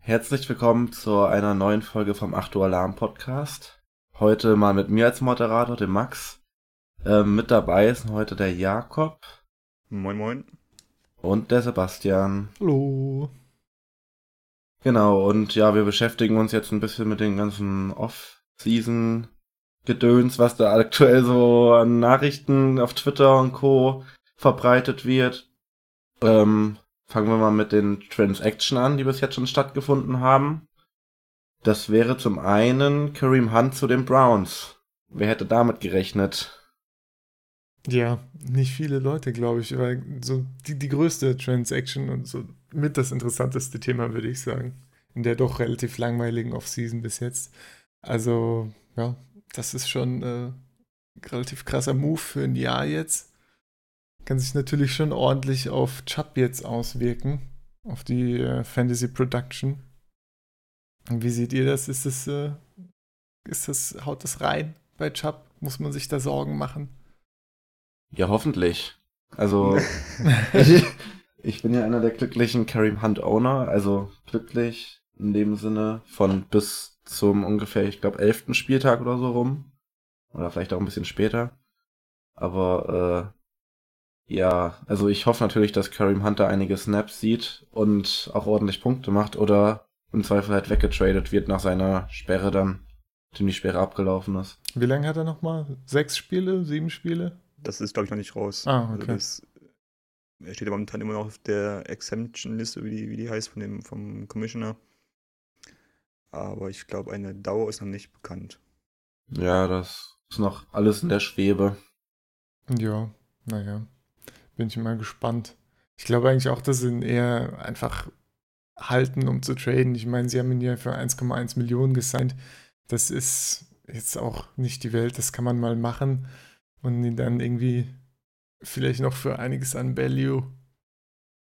Herzlich willkommen zu einer neuen Folge vom 8 Uhr Alarm Podcast. Heute mal mit mir als Moderator, dem Max. Ähm, mit dabei ist heute der Jakob Moin, moin. Und der Sebastian. Hallo. Genau, und ja, wir beschäftigen uns jetzt ein bisschen mit den ganzen Off-Season-Gedöns, was da aktuell so an Nachrichten auf Twitter und Co. verbreitet wird. Ähm, fangen wir mal mit den Transaction an, die bis jetzt schon stattgefunden haben. Das wäre zum einen Kareem Hunt zu den Browns. Wer hätte damit gerechnet? Ja, nicht viele Leute, glaube ich, weil so die, die größte Transaction und so mit das interessanteste Thema, würde ich sagen. In der doch relativ langweiligen Offseason bis jetzt. Also, ja, das ist schon äh, relativ krasser Move für ein Jahr jetzt. Kann sich natürlich schon ordentlich auf Chubb jetzt auswirken, auf die äh, Fantasy Production. Und wie seht ihr das? Ist das, äh, ist das, haut das rein bei Chubb? Muss man sich da Sorgen machen? Ja, hoffentlich. Also, ich, ich bin ja einer der glücklichen Kareem Hunt Owner, also glücklich in dem Sinne von bis zum ungefähr, ich glaube, elften Spieltag oder so rum. Oder vielleicht auch ein bisschen später. Aber äh, ja, also ich hoffe natürlich, dass Kareem Hunt da einige Snaps sieht und auch ordentlich Punkte macht oder im Zweifel halt weggetradet wird nach seiner Sperre dann, dem die Sperre abgelaufen ist. Wie lange hat er nochmal? Sechs Spiele? Sieben Spiele? Das ist, glaube ich, noch nicht raus. Ah, Also okay. das, er steht momentan immer noch auf der Exemption-Liste, wie die, wie die heißt, von dem, vom Commissioner. Aber ich glaube, eine Dauer ist noch nicht bekannt. Ja, das ist noch alles in der Schwebe. Ja, naja. Bin ich mal gespannt. Ich glaube eigentlich auch, dass sie ihn eher einfach halten, um zu traden. Ich meine, sie haben ihn ja für 1,1 Millionen gesigned. Das ist jetzt auch nicht die Welt. Das kann man mal machen und ihn dann irgendwie vielleicht noch für einiges an Value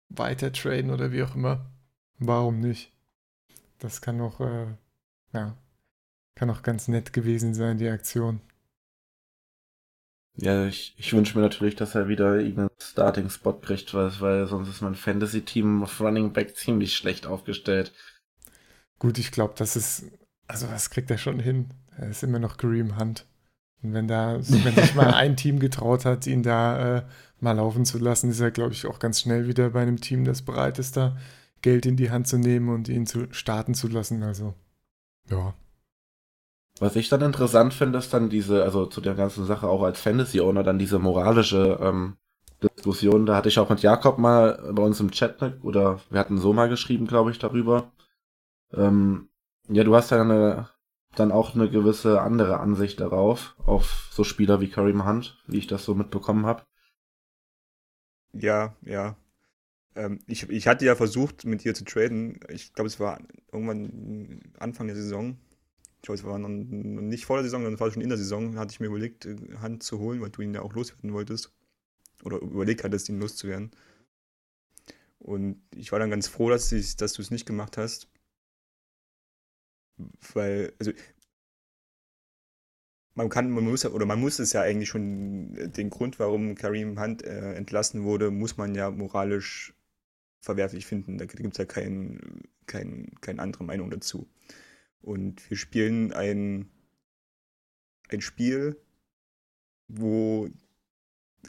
weiter traden oder wie auch immer. Warum nicht? Das kann auch, äh, ja, kann auch ganz nett gewesen sein, die Aktion. Ja, ich, ich wünsche mir natürlich, dass er wieder irgendeinen Starting-Spot kriegt, weil, weil sonst ist mein Fantasy-Team auf Running Back ziemlich schlecht aufgestellt. Gut, ich glaube, das ist, also das kriegt er schon hin. Er ist immer noch Kareem Hunt. Wenn da, wenn sich mal ein Team getraut hat, ihn da äh, mal laufen zu lassen, ist er, glaube ich, auch ganz schnell wieder bei einem Team, das bereit ist, da Geld in die Hand zu nehmen und ihn zu starten zu lassen. Also, ja. Was ich dann interessant finde, ist dann diese, also zu der ganzen Sache auch als Fantasy-Owner, dann diese moralische ähm, Diskussion. Da hatte ich auch mit Jakob mal bei uns im Chat, ne, oder wir hatten so mal geschrieben, glaube ich, darüber. Ähm, ja, du hast ja eine, dann auch eine gewisse andere Ansicht darauf, auf so Spieler wie Kareem Hunt, wie ich das so mitbekommen habe. Ja, ja. Ähm, ich, ich hatte ja versucht, mit dir zu traden. Ich glaube, es war irgendwann Anfang der Saison. Ich glaube, es war noch nicht vor der Saison, sondern es war schon in der Saison. Da hatte ich mir überlegt, äh, Hand zu holen, weil du ihn ja auch loswerden wolltest. Oder überlegt hattest, ihn loszuwerden. Und ich war dann ganz froh, dass, dass du es nicht gemacht hast. Weil, also, man kann, man muss oder man muss es ja eigentlich schon, äh, den Grund, warum Kareem Hunt äh, entlassen wurde, muss man ja moralisch verwerflich finden. Da gibt es ja kein, kein, keine andere Meinung dazu. Und wir spielen ein, ein Spiel, wo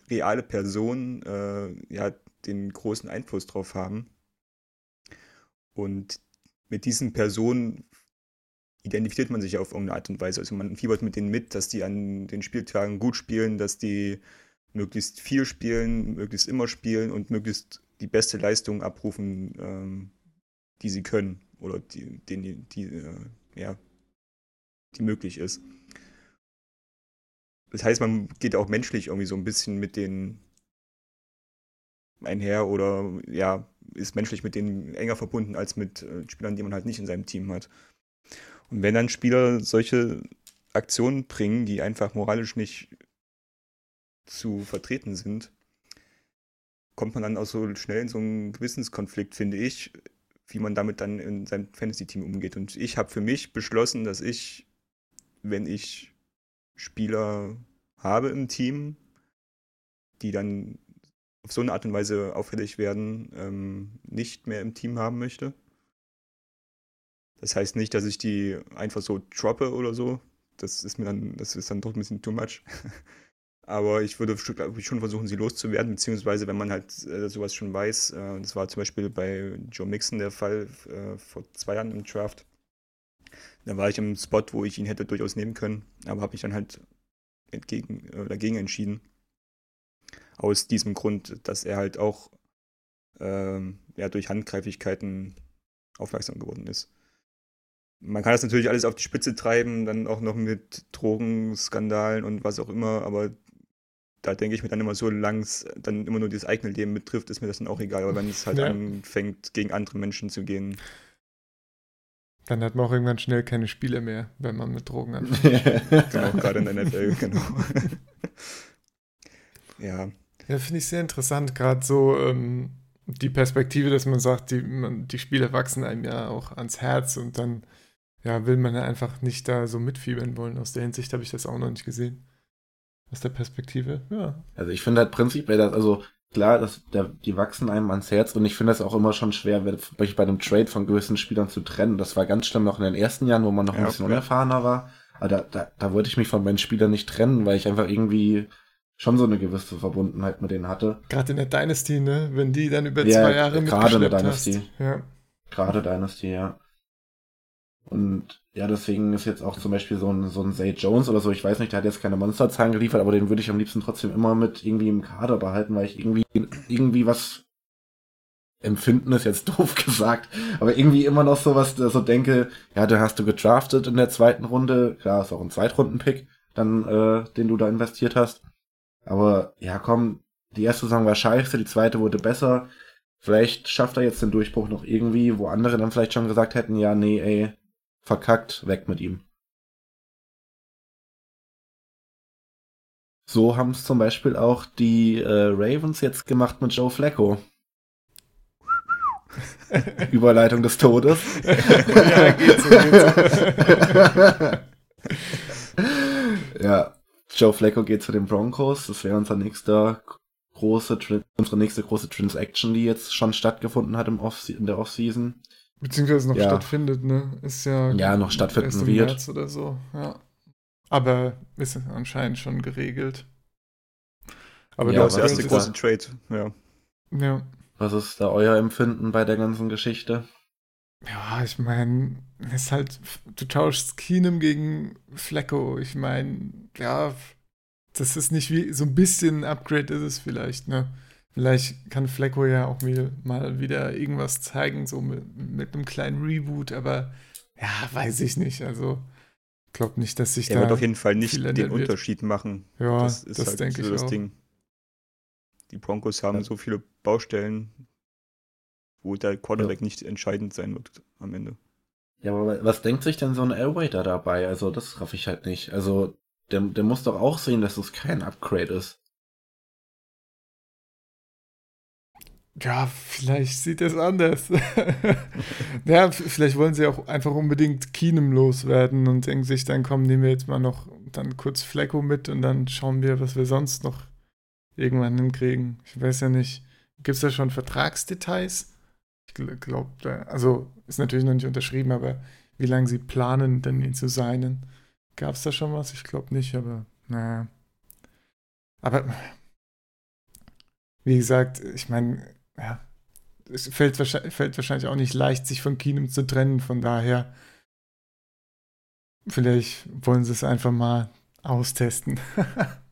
reale Personen äh, ja den großen Einfluss drauf haben. Und mit diesen Personen identifiziert man sich auf irgendeine Art und Weise. Also man fiebert mit denen mit, dass die an den Spieltagen gut spielen, dass die möglichst viel spielen, möglichst immer spielen und möglichst die beste Leistung abrufen, ähm, die sie können oder die, die, die, äh, ja, die möglich ist. Das heißt, man geht auch menschlich irgendwie so ein bisschen mit denen einher oder ja, ist menschlich mit denen enger verbunden als mit äh, Spielern, die man halt nicht in seinem Team hat. Und wenn dann Spieler solche Aktionen bringen, die einfach moralisch nicht zu vertreten sind, kommt man dann auch so schnell in so einen Gewissenskonflikt, finde ich, wie man damit dann in seinem Fantasy-Team umgeht. Und ich habe für mich beschlossen, dass ich, wenn ich Spieler habe im Team, die dann auf so eine Art und Weise auffällig werden, ähm, nicht mehr im Team haben möchte. Das heißt nicht, dass ich die einfach so droppe oder so. Das ist mir dann, das ist dann doch ein bisschen too much. Aber ich würde schon versuchen, sie loszuwerden, beziehungsweise wenn man halt äh, sowas schon weiß, äh, das war zum Beispiel bei Joe Mixon der Fall äh, vor zwei Jahren im Draft. Da war ich im Spot, wo ich ihn hätte durchaus nehmen können, aber habe mich dann halt entgegen, dagegen entschieden. Aus diesem Grund, dass er halt auch ähm, ja, durch Handgreiflichkeiten aufmerksam geworden ist. Man kann das natürlich alles auf die Spitze treiben, dann auch noch mit Drogenskandalen und was auch immer, aber da denke ich mir dann immer so, langs dann immer nur das eigene Leben betrifft, ist mir das dann auch egal. Aber wenn es halt ja. anfängt, gegen andere Menschen zu gehen. Dann hat man auch irgendwann schnell keine Spiele mehr, wenn man mit Drogen anfängt. genau, gerade in der NFL, genau. ja. Ja, finde ich sehr interessant, gerade so ähm, die Perspektive, dass man sagt, die, man, die Spiele wachsen einem ja auch ans Herz und dann ja, will man ja einfach nicht da so mitfiebern wollen. Aus der Hinsicht habe ich das auch noch nicht gesehen. Aus der Perspektive, ja. Also ich finde halt prinzipiell, dass, also klar, dass der, die wachsen einem ans Herz und ich finde es auch immer schon schwer, mich bei einem Trade von gewissen Spielern zu trennen. Das war ganz schlimm noch in den ersten Jahren, wo man noch ja, ein bisschen okay. unerfahrener war. Aber da, da, da wollte ich mich von meinen Spielern nicht trennen, weil ich einfach irgendwie schon so eine gewisse Verbundenheit mit denen hatte. Gerade in der Dynasty, ne? Wenn die dann über ja, zwei Jahre Gerade in der Dynasty. Hast. Ja. Gerade Dynasty, ja. Und ja, deswegen ist jetzt auch zum Beispiel so ein, so ein Zay Jones oder so, ich weiß nicht, der hat jetzt keine Monsterzahlen geliefert, aber den würde ich am liebsten trotzdem immer mit irgendwie im Kader behalten, weil ich irgendwie, irgendwie was empfinden ist jetzt doof gesagt, aber irgendwie immer noch so was, so denke, ja, da hast du gedraftet in der zweiten Runde, klar, ist auch ein Zweitrunden-Pick, dann, äh, den du da investiert hast. Aber ja, komm, die erste Saison war scheiße, die zweite wurde besser. Vielleicht schafft er jetzt den Durchbruch noch irgendwie, wo andere dann vielleicht schon gesagt hätten, ja, nee, ey, verkackt, weg mit ihm. So haben es zum Beispiel auch die äh, Ravens jetzt gemacht mit Joe Flacco. Überleitung des Todes. ja, geht's geht's ja, Joe Flacco geht zu den Broncos. Das wäre unser nächster große, unsere nächste große Transaction, die jetzt schon stattgefunden hat im Off in der Offseason. Beziehungsweise noch ja. stattfindet, ne? Ist ja. Ja, noch stattfinden wird. März oder so, ja. Aber ist anscheinend schon geregelt. Aber ja, das erste große Trade, ja. Ja. Was ist da euer Empfinden bei der ganzen Geschichte? Ja, ich meine, ist halt, du tauschst Keenum gegen Flecko. Ich meine, ja, das ist nicht wie, so ein bisschen ein Upgrade ist es vielleicht, ne? Vielleicht kann Flecko ja auch mir mal wieder irgendwas zeigen, so mit, mit einem kleinen Reboot, aber ja, weiß ich nicht. Also, ich glaube nicht, dass sich er da. Er wird auf jeden Fall nicht den wird. Unterschied machen. Ja, das, ist das halt denke so ich das auch. Ding. Die Broncos haben ja. so viele Baustellen, wo der Quarterback ja. nicht entscheidend sein wird am Ende. Ja, aber was denkt sich denn so ein Elway da dabei? Also, das raff ich halt nicht. Also, der, der muss doch auch sehen, dass es kein Upgrade ist. Ja, vielleicht sieht es anders. ja, vielleicht wollen sie auch einfach unbedingt Keenum loswerden und denken sich, dann kommen nehmen wir jetzt mal noch dann kurz Flecko mit und dann schauen wir, was wir sonst noch irgendwann hinkriegen. Ich weiß ja nicht. Gibt es da schon Vertragsdetails? Ich glaube, also ist natürlich noch nicht unterschrieben, aber wie lange sie planen, denn ihn zu signen? Gab es da schon was? Ich glaube nicht, aber naja. Aber wie gesagt, ich meine, ja, es fällt wahrscheinlich, fällt wahrscheinlich auch nicht leicht, sich von Keenum zu trennen. Von daher, vielleicht wollen sie es einfach mal austesten.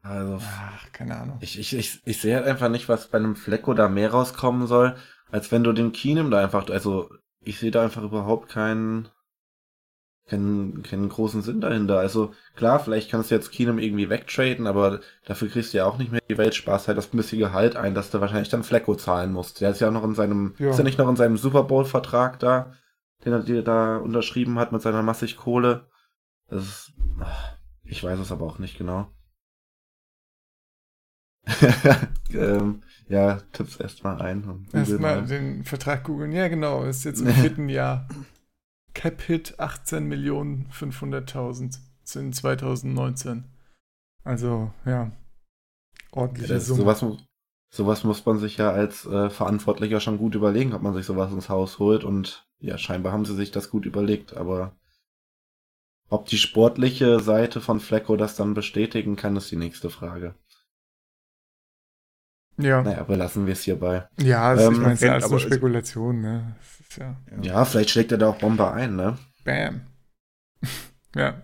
Also, Ach, keine Ahnung. Ich, ich, ich, ich sehe halt einfach nicht, was bei einem Flecko da mehr rauskommen soll, als wenn du den Keenum da einfach, also ich sehe da einfach überhaupt keinen, keinen, keinen großen Sinn dahinter. Also klar, vielleicht kannst du jetzt Keenum irgendwie wegtraden, aber dafür kriegst du ja auch nicht mehr die Welt. Spaß halt das bisschen Gehalt ein, dass du wahrscheinlich dann Flecko zahlen musst. Der ist ja noch in seinem, ja. ist ja nicht noch in seinem Super Bowl-Vertrag da, den er dir da unterschrieben hat mit seiner massig Kohle. Das ist, ich weiß es aber auch nicht genau. ähm, ja, tipp's erstmal ein. Erstmal mal. den Vertrag googeln. Ja, genau, ist jetzt im vierten Jahr. Cap-Hit 18 Millionen 500.000 sind 2019. Also, ja. Ordentliche Das, Summe. sowas, sowas muss man sich ja als äh, Verantwortlicher schon gut überlegen, ob man sich sowas ins Haus holt. Und ja, scheinbar haben sie sich das gut überlegt, aber ob die sportliche Seite von Flecko das dann bestätigen kann, ist die nächste Frage. Ja, Naja, belassen wir es hierbei. ja also ich Ähm, meine, es ist alles aber nur Spekulation, ne? Ist ja Ja. Ja, vielleicht schlägt er da auch Bomber ein, ne? Bam. ja.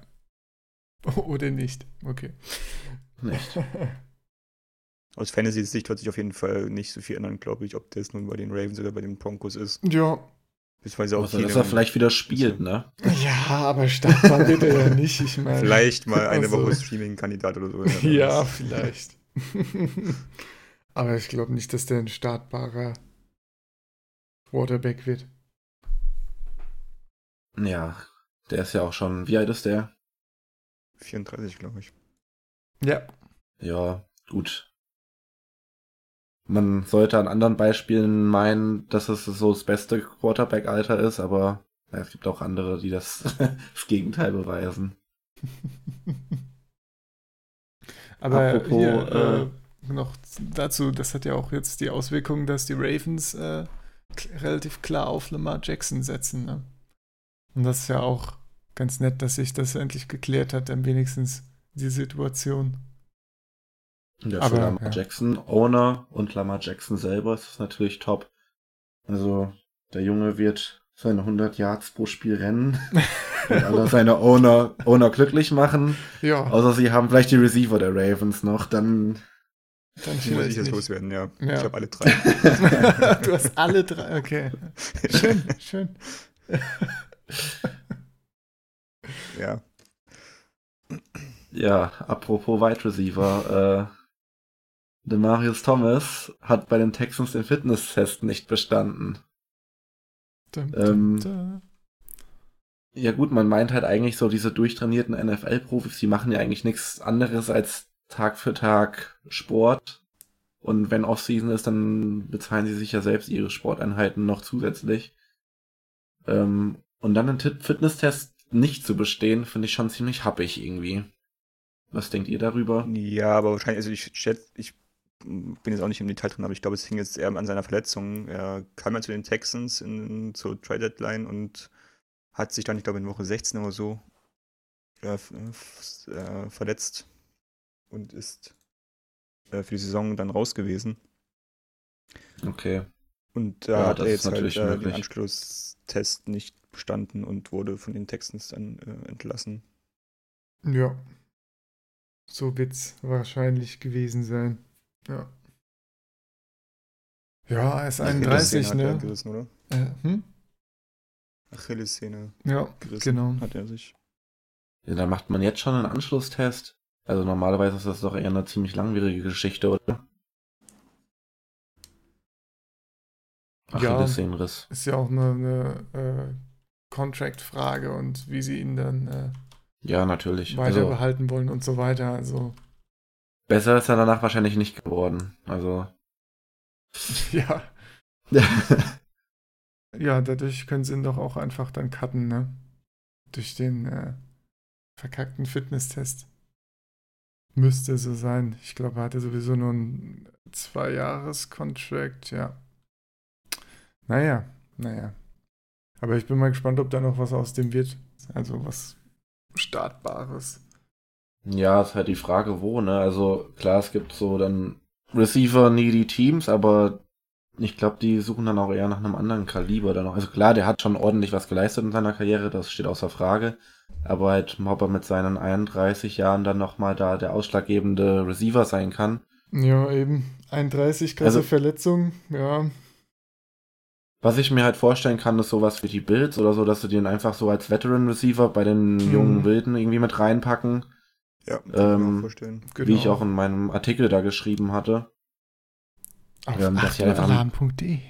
Oder nicht. Okay. Nicht. Aus Fantasy-Sicht wird sich auf jeden Fall nicht so viel ändern, glaube ich, ob das nun bei den Ravens oder bei den Broncos ist. ja. Beziehungsweise auch viele, dass er vielleicht wieder spielt, ne? Ja, aber startbar wird er ja nicht. Ich meine. vielleicht mal eine Also- Woche Streaming-Kandidat oder so. Ja, vielleicht. Aber ich glaube nicht, dass der ein startbarer Quarterback wird. Ja, der ist ja auch schon, wie alt ist der? 34, glaube ich. Ja. Ja, gut. Man sollte an anderen Beispielen meinen, dass es so das beste Quarterback-Alter ist, aber ja, es gibt auch andere, die das, das Gegenteil beweisen. Aber Apropos, hier äh, noch dazu, das hat ja auch jetzt die Auswirkung, dass die Ravens äh, relativ klar auf Lamar Jackson setzen. Ne? Und das ist ja auch ganz nett, dass sich das endlich geklärt hat, dann wenigstens die Situation. Ja, Aber, für Lamar ja. Jackson, Owner und Lamar Jackson selber ist natürlich top. Also, der Junge wird seine 100 Yards pro Spiel rennen und alle seine Owner, Owner glücklich machen. Ja, Außer sie haben vielleicht die Receiver der Ravens noch, dann dann Die muss ich jetzt nicht. loswerden, ja. Ja. Ich habe alle drei. du hast alle drei, okay. Schön, schön. ja. Ja, apropos Wide Receiver, äh, Demarius Thomas hat bei den Texans den Fitnesstest nicht bestanden. Dum, Ähm, dum. Ja gut, man meint halt eigentlich so diese durchtrainierten NFL-Profis, die machen ja eigentlich nichts anderes als Tag für Tag Sport. Und wenn Offseason ist, dann bezahlen sie sich ja selbst ihre Sporteinheiten noch zusätzlich. Ähm, und dann einen Tit- Fitnesstest nicht zu bestehen, finde ich schon ziemlich happig irgendwie. Was denkt ihr darüber? Ja, aber wahrscheinlich, also ich schätze, ich bin jetzt auch nicht im Detail drin, aber ich glaube, es hing jetzt eher an seiner Verletzung. Er kam ja zu den Texans in, zur Trade Deadline und hat sich dann, ich glaube, in Woche 16 oder so äh, äh, verletzt und ist äh, für die Saison dann raus gewesen. Okay. Und da Ja, hat er jetzt halt natürlich äh, den. Anschlusstest nicht bestanden und wurde von den Texans dann äh, entlassen. Ja. So wird's wahrscheinlich gewesen sein. Ja. Ja, er ist Achillessehne 31, hat er ne? gerissen, oder? Äh, hm? Achillessehne Ja, gerissen genau. hat er sich. Ja, dann macht man jetzt schon einen Anschlusstest. Also normalerweise ist das doch eher eine ziemlich langwierige Geschichte, oder? Ja. Achillessehnenriss. Ist ja auch eine, eine äh, Contract-Frage und wie sie ihn dann äh, Ja, natürlich. weiter Also, behalten wollen und so weiter. Also, besser ist er danach wahrscheinlich nicht geworden. Also. ja. Ja, dadurch können sie ihn doch auch einfach dann cutten, ne? Durch den äh, verkackten Fitnesstest. Müsste so sein. Ich glaube, er hatte sowieso nur einen Zwei-Jahres-Contract, ja. Naja, naja. Aber ich bin mal gespannt, ob da noch was aus dem wird. Also was Startbares. Ja, ist halt die Frage, wo, ne? Also klar, es gibt so dann Receiver-needy Teams, aber ich glaube, die suchen dann auch eher nach einem anderen Kaliber dann noch. Also klar, der hat schon ordentlich was geleistet in seiner Karriere, das steht außer Frage. Aber halt, ob er mit seinen 31 Jahren dann nochmal da der ausschlaggebende Receiver sein kann. Ja, eben. 31, krasse Also- Verletzung, ja. Was ich mir halt vorstellen kann, ist sowas wie die Bills oder so, dass sie den einfach so als Veteran Receiver bei den Mhm. jungen Wilden irgendwie mit reinpacken. Ja, kann ich mir Ähm, auch vorstellen. Genau. Wie ich auch in meinem Artikel da geschrieben hatte. Auf ähm, dass einfach-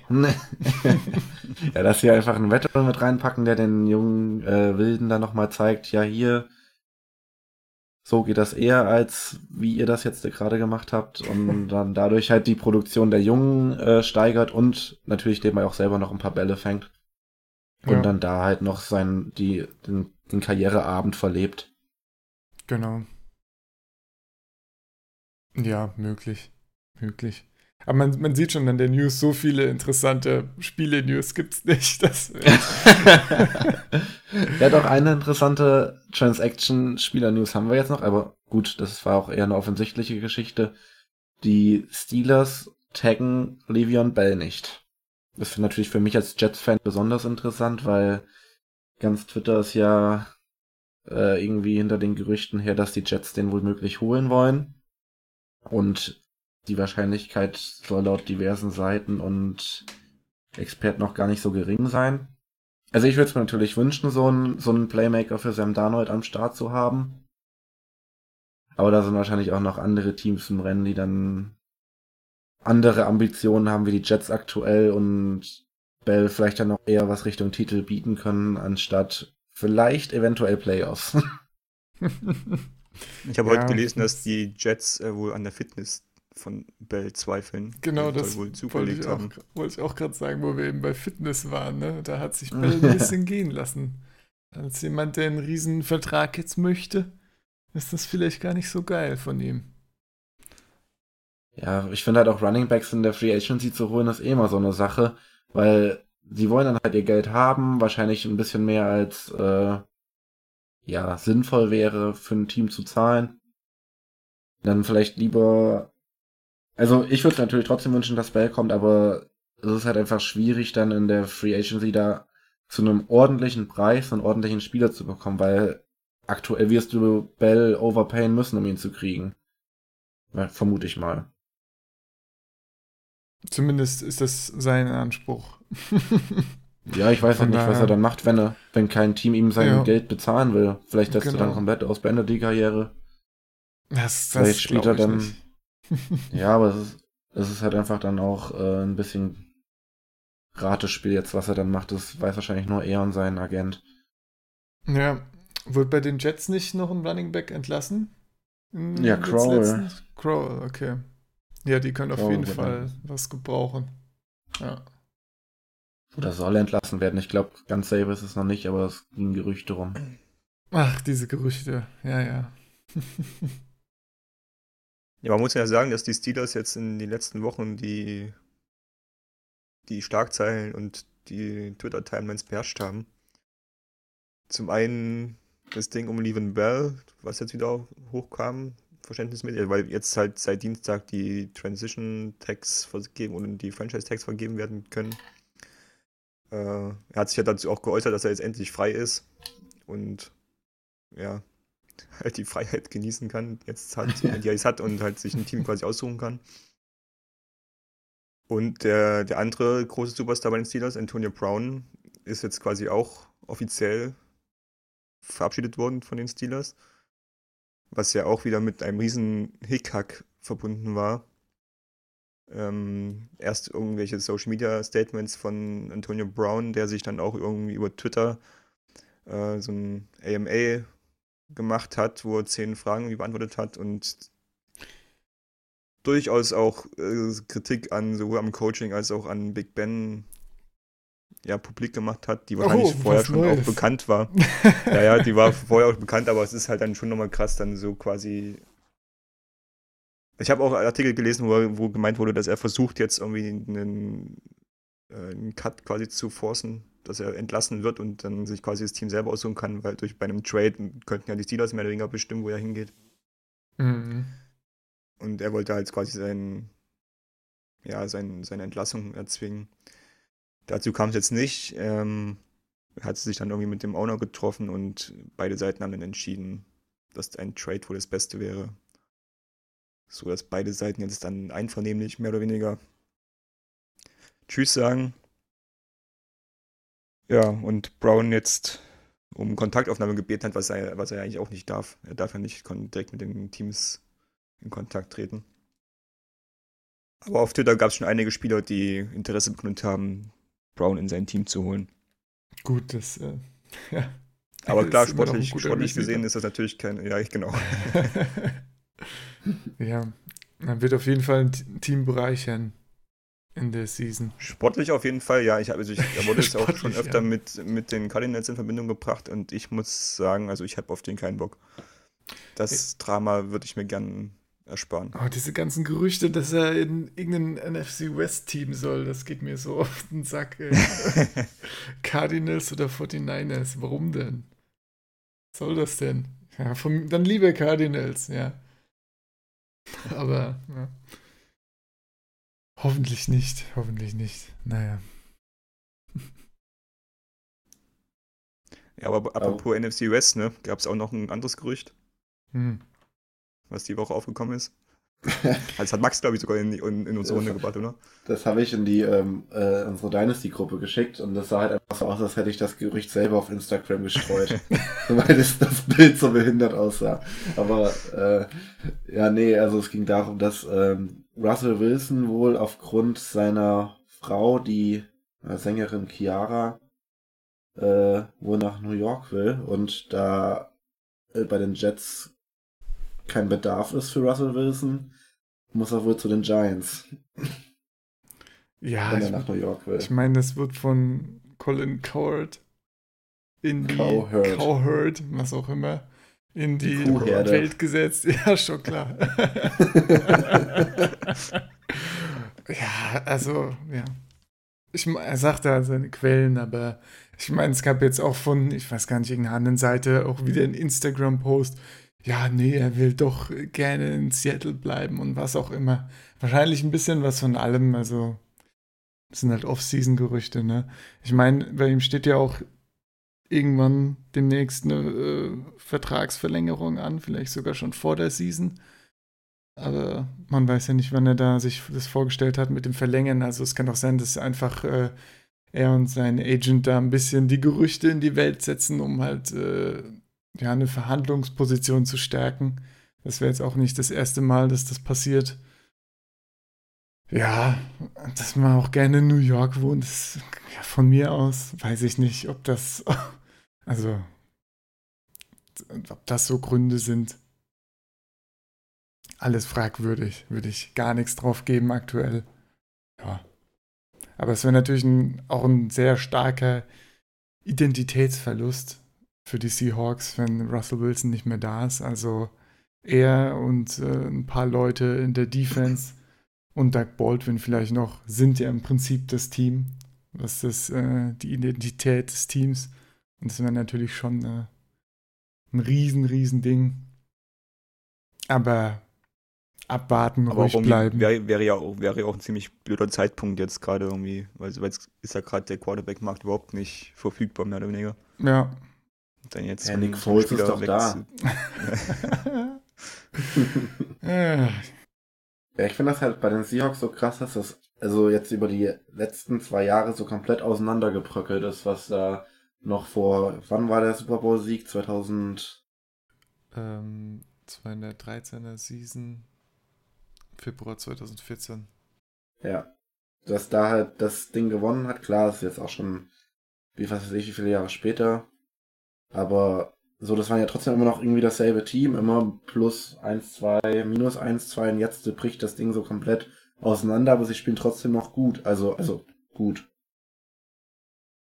ja, dass sie einfach einen Veteran mit reinpacken, der den jungen äh, Wilden dann nochmal zeigt, ja hier, so geht das eher, als wie ihr das jetzt gerade gemacht habt und dann dadurch halt die Produktion der Jungen äh, steigert und natürlich nebenbei auch selber noch ein paar Bälle fängt. Und Ja. dann da halt noch sein, die, den, den Karriereabend verlebt. Genau. Ja, möglich. Möglich. Aber man, man sieht schon an der News, so viele interessante Spiele-News gibt's nicht. Das, ja, doch, eine interessante Transaction-Spieler-News haben wir jetzt noch, aber gut, das war auch eher eine offensichtliche Geschichte. Die Steelers taggen Le'Veon Bell nicht. Das ist natürlich für mich als Jets-Fan besonders interessant, weil ganz Twitter ist ja äh, irgendwie hinter den Gerüchten her, dass die Jets den wohl möglich holen wollen. Und die Wahrscheinlichkeit soll laut diversen Seiten und Experten noch gar nicht so gering sein. Also ich würde es mir natürlich wünschen, so einen, so einen Playmaker für Sam Darnold am Start zu haben. Aber da sind wahrscheinlich auch noch andere Teams im Rennen, die dann andere Ambitionen haben wie die Jets aktuell und Bell vielleicht dann noch eher was Richtung Titel bieten können, anstatt vielleicht eventuell Playoffs. Ich habe Ja, heute gelesen, dass das- die Jets äh, wohl an der Fitness von Bell zweifeln. genau, das soll wohl wollte ich, auch, haben. wollte ich auch gerade sagen, wo wir eben bei Fitness waren. Ne? Da hat sich Bell ein bisschen gehen lassen. Als jemand, der einen riesen Vertrag jetzt möchte, ist das vielleicht gar nicht so geil von ihm. Ja, ich finde halt auch Running Backs in der Free Agency zu holen, ist eh immer so eine Sache, weil sie wollen dann halt ihr Geld haben, wahrscheinlich ein bisschen mehr als äh, ja sinnvoll wäre für ein Team zu zahlen. Dann vielleicht lieber, also ich würde natürlich trotzdem wünschen, dass Bell kommt, aber es ist halt einfach schwierig dann in der Free Agency da zu einem ordentlichen Preis einen ordentlichen Spieler zu bekommen, weil aktuell wirst du Bell overpayen müssen, um ihn zu kriegen. Ja, vermute ich mal. Zumindest ist das sein Anspruch. Ja, ich weiß Von halt nicht, was er dann macht, wenn er, wenn kein Team ihm sein Ja. Geld bezahlen will. Vielleicht lässt er Genau. dann komplett aus, beendet die Karriere. Das, Vielleicht das spielt glaub er dann- nicht. Ja, aber es ist, es ist halt einfach dann auch äh, ein bisschen Ratespiel jetzt, was er dann macht. Das weiß wahrscheinlich nur er und sein Agent. Ja, wurde bei den Jets nicht noch ein Running Back entlassen? In Ja, Crowell. Crowell, okay. Ja, die können auf Crowell jeden wird Fall dann- was gebrauchen. Ja. Oder soll entlassen werden. Ich glaube, ganz selber ist es noch nicht, aber es gingen Gerüchte rum. Ach, diese Gerüchte. Ja, ja. Ja, man muss ja sagen, dass die Steelers jetzt in den letzten Wochen die, die Schlagzeilen und die Twitter-Timelines beherrscht haben. Zum einen das Ding um Levin Bell, was jetzt wieder hochkam, verständnismäßig, weil jetzt halt seit Dienstag die Transition-Tags vergeben und die Franchise-Tags vergeben werden können. Äh, er hat sich ja dazu auch geäußert, dass er jetzt endlich frei ist und ja, halt die Freiheit genießen kann, jetzt hat, die er jetzt hat und halt sich ein Team quasi aussuchen kann. Und der, der andere große Superstar bei den Steelers, Antonio Brown, ist jetzt quasi auch offiziell verabschiedet worden von den Steelers. Was ja auch wieder mit einem riesen Hickhack verbunden war. Ähm, erst irgendwelche Social Media Statements von Antonio Brown, der sich dann auch irgendwie über Twitter äh, so ein AMA gemacht hat, wo er zehn Fragen beantwortet hat und durchaus auch äh, Kritik an sowohl am Coaching als auch an Big Ben ja, publik gemacht hat, die wahrscheinlich Oh, vorher schon Neues. auch bekannt war. ja, ja, die war vorher auch bekannt, aber es ist halt dann schon nochmal krass, dann so quasi. Ich habe auch Artikel gelesen, wo, wo gemeint wurde, dass er versucht, jetzt irgendwie einen, äh, einen Cut quasi zu forcen, dass er entlassen wird und dann sich quasi das Team selber aussuchen kann, weil durch bei einem Trade könnten ja die Steelers mehr oder weniger bestimmen, wo er hingeht. Mhm. Und er wollte halt quasi sein, ja, sein, seine Entlassung erzwingen. Dazu kam es jetzt nicht. Ähm, er hat sich dann irgendwie mit dem Owner getroffen und beide Seiten haben dann entschieden, dass ein Trade wohl das Beste wäre. So dass beide Seiten jetzt dann einvernehmlich mehr oder weniger Tschüss sagen. Ja, und Brown jetzt um Kontaktaufnahme gebeten hat, was er, was er eigentlich auch nicht darf. Er darf ja nicht direkt mit den Teams in Kontakt treten. Aber auf Twitter gab es schon einige Spieler, die Interesse bekundet haben, Brown in sein Team zu holen. Gut, das, äh, ja. Aber klar, sportlich, sportlich gesehen ist das natürlich kein. Ja, ich genau. ja, man wird auf jeden Fall ein Team bereichern in der Season. Sportlich auf jeden Fall, ja. Ich, habe- also ich, er wurde jetzt auch schon öfter ja. mit, mit den Cardinals in Verbindung gebracht und ich muss sagen, also ich habe auf den keinen Bock. Das Drama würde ich mir gern ersparen. Oh, diese ganzen Gerüchte, dass er in irgendein NFC West Team soll, das geht mir so auf den Sack. Cardinals oder 49ers, warum denn? Was soll das denn? Ja, von, dann lieber Cardinals, ja. Aber, ja. Hoffentlich nicht, hoffentlich nicht. Naja. Ja, aber apropos NFC West, ne, gab es auch noch ein anderes Gerücht, Hm. was die Woche aufgekommen ist. Das hat Max, glaube ich, sogar in, in, in unsere Runde gebracht, oder? Das habe ich in die ähm, äh, unsere Dynasty-Gruppe geschickt und das sah halt einfach so aus, als hätte ich das Gerücht selber auf Instagram gestreut. weil das, das Bild so behindert aussah. Aber äh, ja, nee, also es ging darum, dass ähm, Russell Wilson wohl aufgrund seiner Frau, die äh, Sängerin Chiara, äh, wohl nach New York will und da äh, bei den Jets kein Bedarf ist für Russell Wilson, muss er wohl zu den Giants, Ja, wenn er ich, nach New York will. ich meine, das wird von Colin Coward in die Cowherd. Cowherd, was auch immer, in die, Die. Welt gesetzt. Ja, schon klar. ja, also, ja. Ich, er sagt da seine Quellen, aber ich meine, es gab jetzt auch von, ich weiß gar nicht, irgendeiner anderen Seite auch wieder ein Instagram-Post. Ja, nee, er will doch gerne in Seattle bleiben und was auch immer. Wahrscheinlich ein bisschen was von allem, also das sind halt Off-Season-Gerüchte, ne? Ich meine, bei ihm steht ja auch irgendwann demnächst eine äh, Vertragsverlängerung an, vielleicht sogar schon vor der Season. Aber man weiß ja nicht, wann er da sich das vorgestellt hat mit dem Verlängern. Also es kann auch sein, dass einfach äh, er und sein Agent da ein bisschen die Gerüchte in die Welt setzen, um halt äh, ja eine Verhandlungsposition zu stärken. Das wäre jetzt auch nicht das erste Mal, dass das passiert. Ja, dass man auch gerne in New York wohnt, ist ja, von mir aus, weiß ich nicht, ob das, also, ob das so Gründe sind. Alles fragwürdig, würde ich gar nichts drauf geben aktuell. Ja. Aber es wäre natürlich ein, auch ein sehr starker Identitätsverlust für die Seahawks, wenn Russell Wilson nicht mehr da ist. Also er und äh, ein paar Leute in der Defense und Doug Baldwin vielleicht noch sind ja im Prinzip das Team. Das ist äh, die Identität des Teams. Das wäre natürlich schon äh, ein riesen, riesen Ding. Aber abwarten, Aber ruhig bleiben. wäre, wäre, ja auch, wäre ja auch ein ziemlich blöder Zeitpunkt jetzt gerade irgendwie, weil, weil jetzt ist ja gerade der Quarterback-Markt überhaupt nicht verfügbar, mehr oder weniger. Ja. Dann jetzt Ja, Nick Foles ist doch da. Ja, ich finde das halt bei den Seahawks so krass, dass das also jetzt über die letzten zwei Jahre so komplett auseinandergebröckelt ist, was da noch vor, wann war der Super Bowl Sieg? 2000, ähm, 213er Season, Februar 2014. ja, dass da halt das Ding gewonnen hat. Klar, ist jetzt auch schon, wie was weiß ich, wie viele Jahre später. Aber so, das waren ja trotzdem immer noch irgendwie dasselbe Team, immer plus 1, 2, minus 1, 2 und jetzt bricht das Ding so komplett auseinander, aber sie spielen trotzdem noch gut. Also, also gut.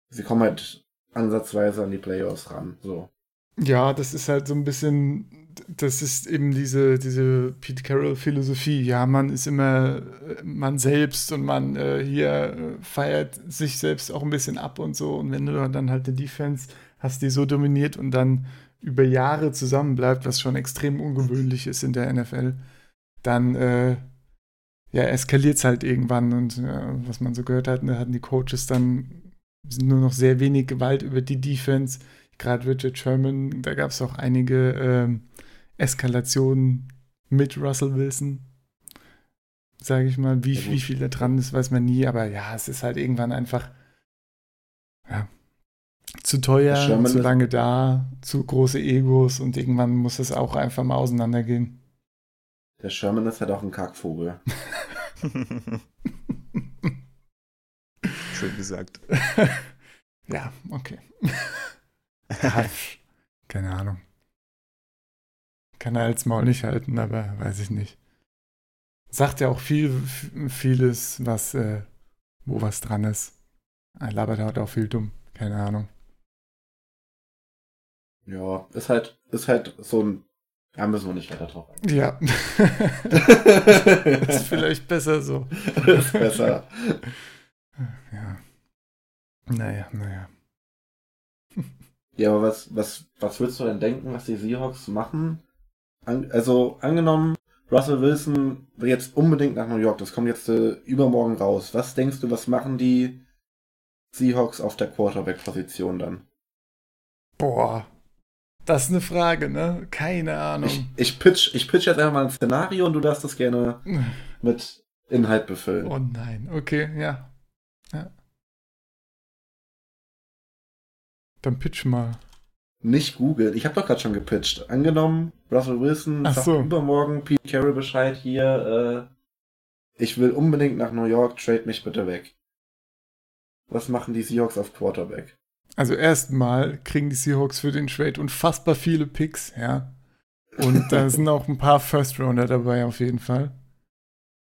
Sie kommen halt ansatzweise an die Playoffs ran. So. Ja, das ist halt so ein bisschen, das ist eben diese, diese Pete Carroll-Philosophie. Ja, man ist immer man selbst und man äh, hier äh, feiert sich selbst auch ein bisschen ab und so. Und wenn du dann halt eine Defense hast, die so dominiert und dann über Jahre zusammenbleibt, was schon extrem ungewöhnlich ist in der NFL, dann äh, ja, eskaliert es halt irgendwann. Und äh, was man so gehört hat, da hatten die Coaches dann nur noch sehr wenig Gewalt über die Defense gerade Richard Sherman, da gab es auch einige ähm, Eskalationen mit Russell Wilson. Sage ich mal, wie, Ja, wie viel da dran ist, weiß man nie, aber ja, es ist halt irgendwann einfach ja, zu teuer, Sherman zu lange da, zu große Egos und irgendwann muss es auch einfach mal auseinandergehen. Der Sherman ist halt auch ein Kackvogel. Schön gesagt. ja, okay. keine Ahnung. Kann er als Maul nicht halten, aber weiß ich nicht. Sagt ja auch viel, vieles, was, äh, wo was dran ist. Er labert halt auch viel dumm. Keine Ahnung. Ja, ist halt, ist halt so ein. Ja, müssen wir nicht weiter drauf eingehen. Ja. ist vielleicht besser so. ist besser. Ja. Naja, naja. Ja, aber was, was, was würdest du denn denken, was die Seahawks machen? An, also, angenommen, Russell Wilson will jetzt unbedingt nach New York, das kommt jetzt äh, übermorgen raus. Was denkst du, was machen die Seahawks auf der Quarterback-Position dann? Boah, das ist eine Frage, ne? Keine Ahnung. Ich, ich, pitch, ich pitch jetzt einfach mal ein Szenario und du darfst das gerne mit Inhalt befüllen. Oh nein, okay, ja. Ja. Dann pitch mal. Nicht Google. Ich habe doch gerade schon gepitcht. Angenommen, Russell Wilson Ach sagt so. übermorgen Pete Carroll Bescheid hier, äh, ich will unbedingt nach New York, trade mich bitte weg. Was machen die Seahawks auf Quarterback? Also erstmal kriegen die Seahawks für den Trade unfassbar viele Picks, ja. Und da sind auch ein paar First Rounder dabei auf jeden Fall.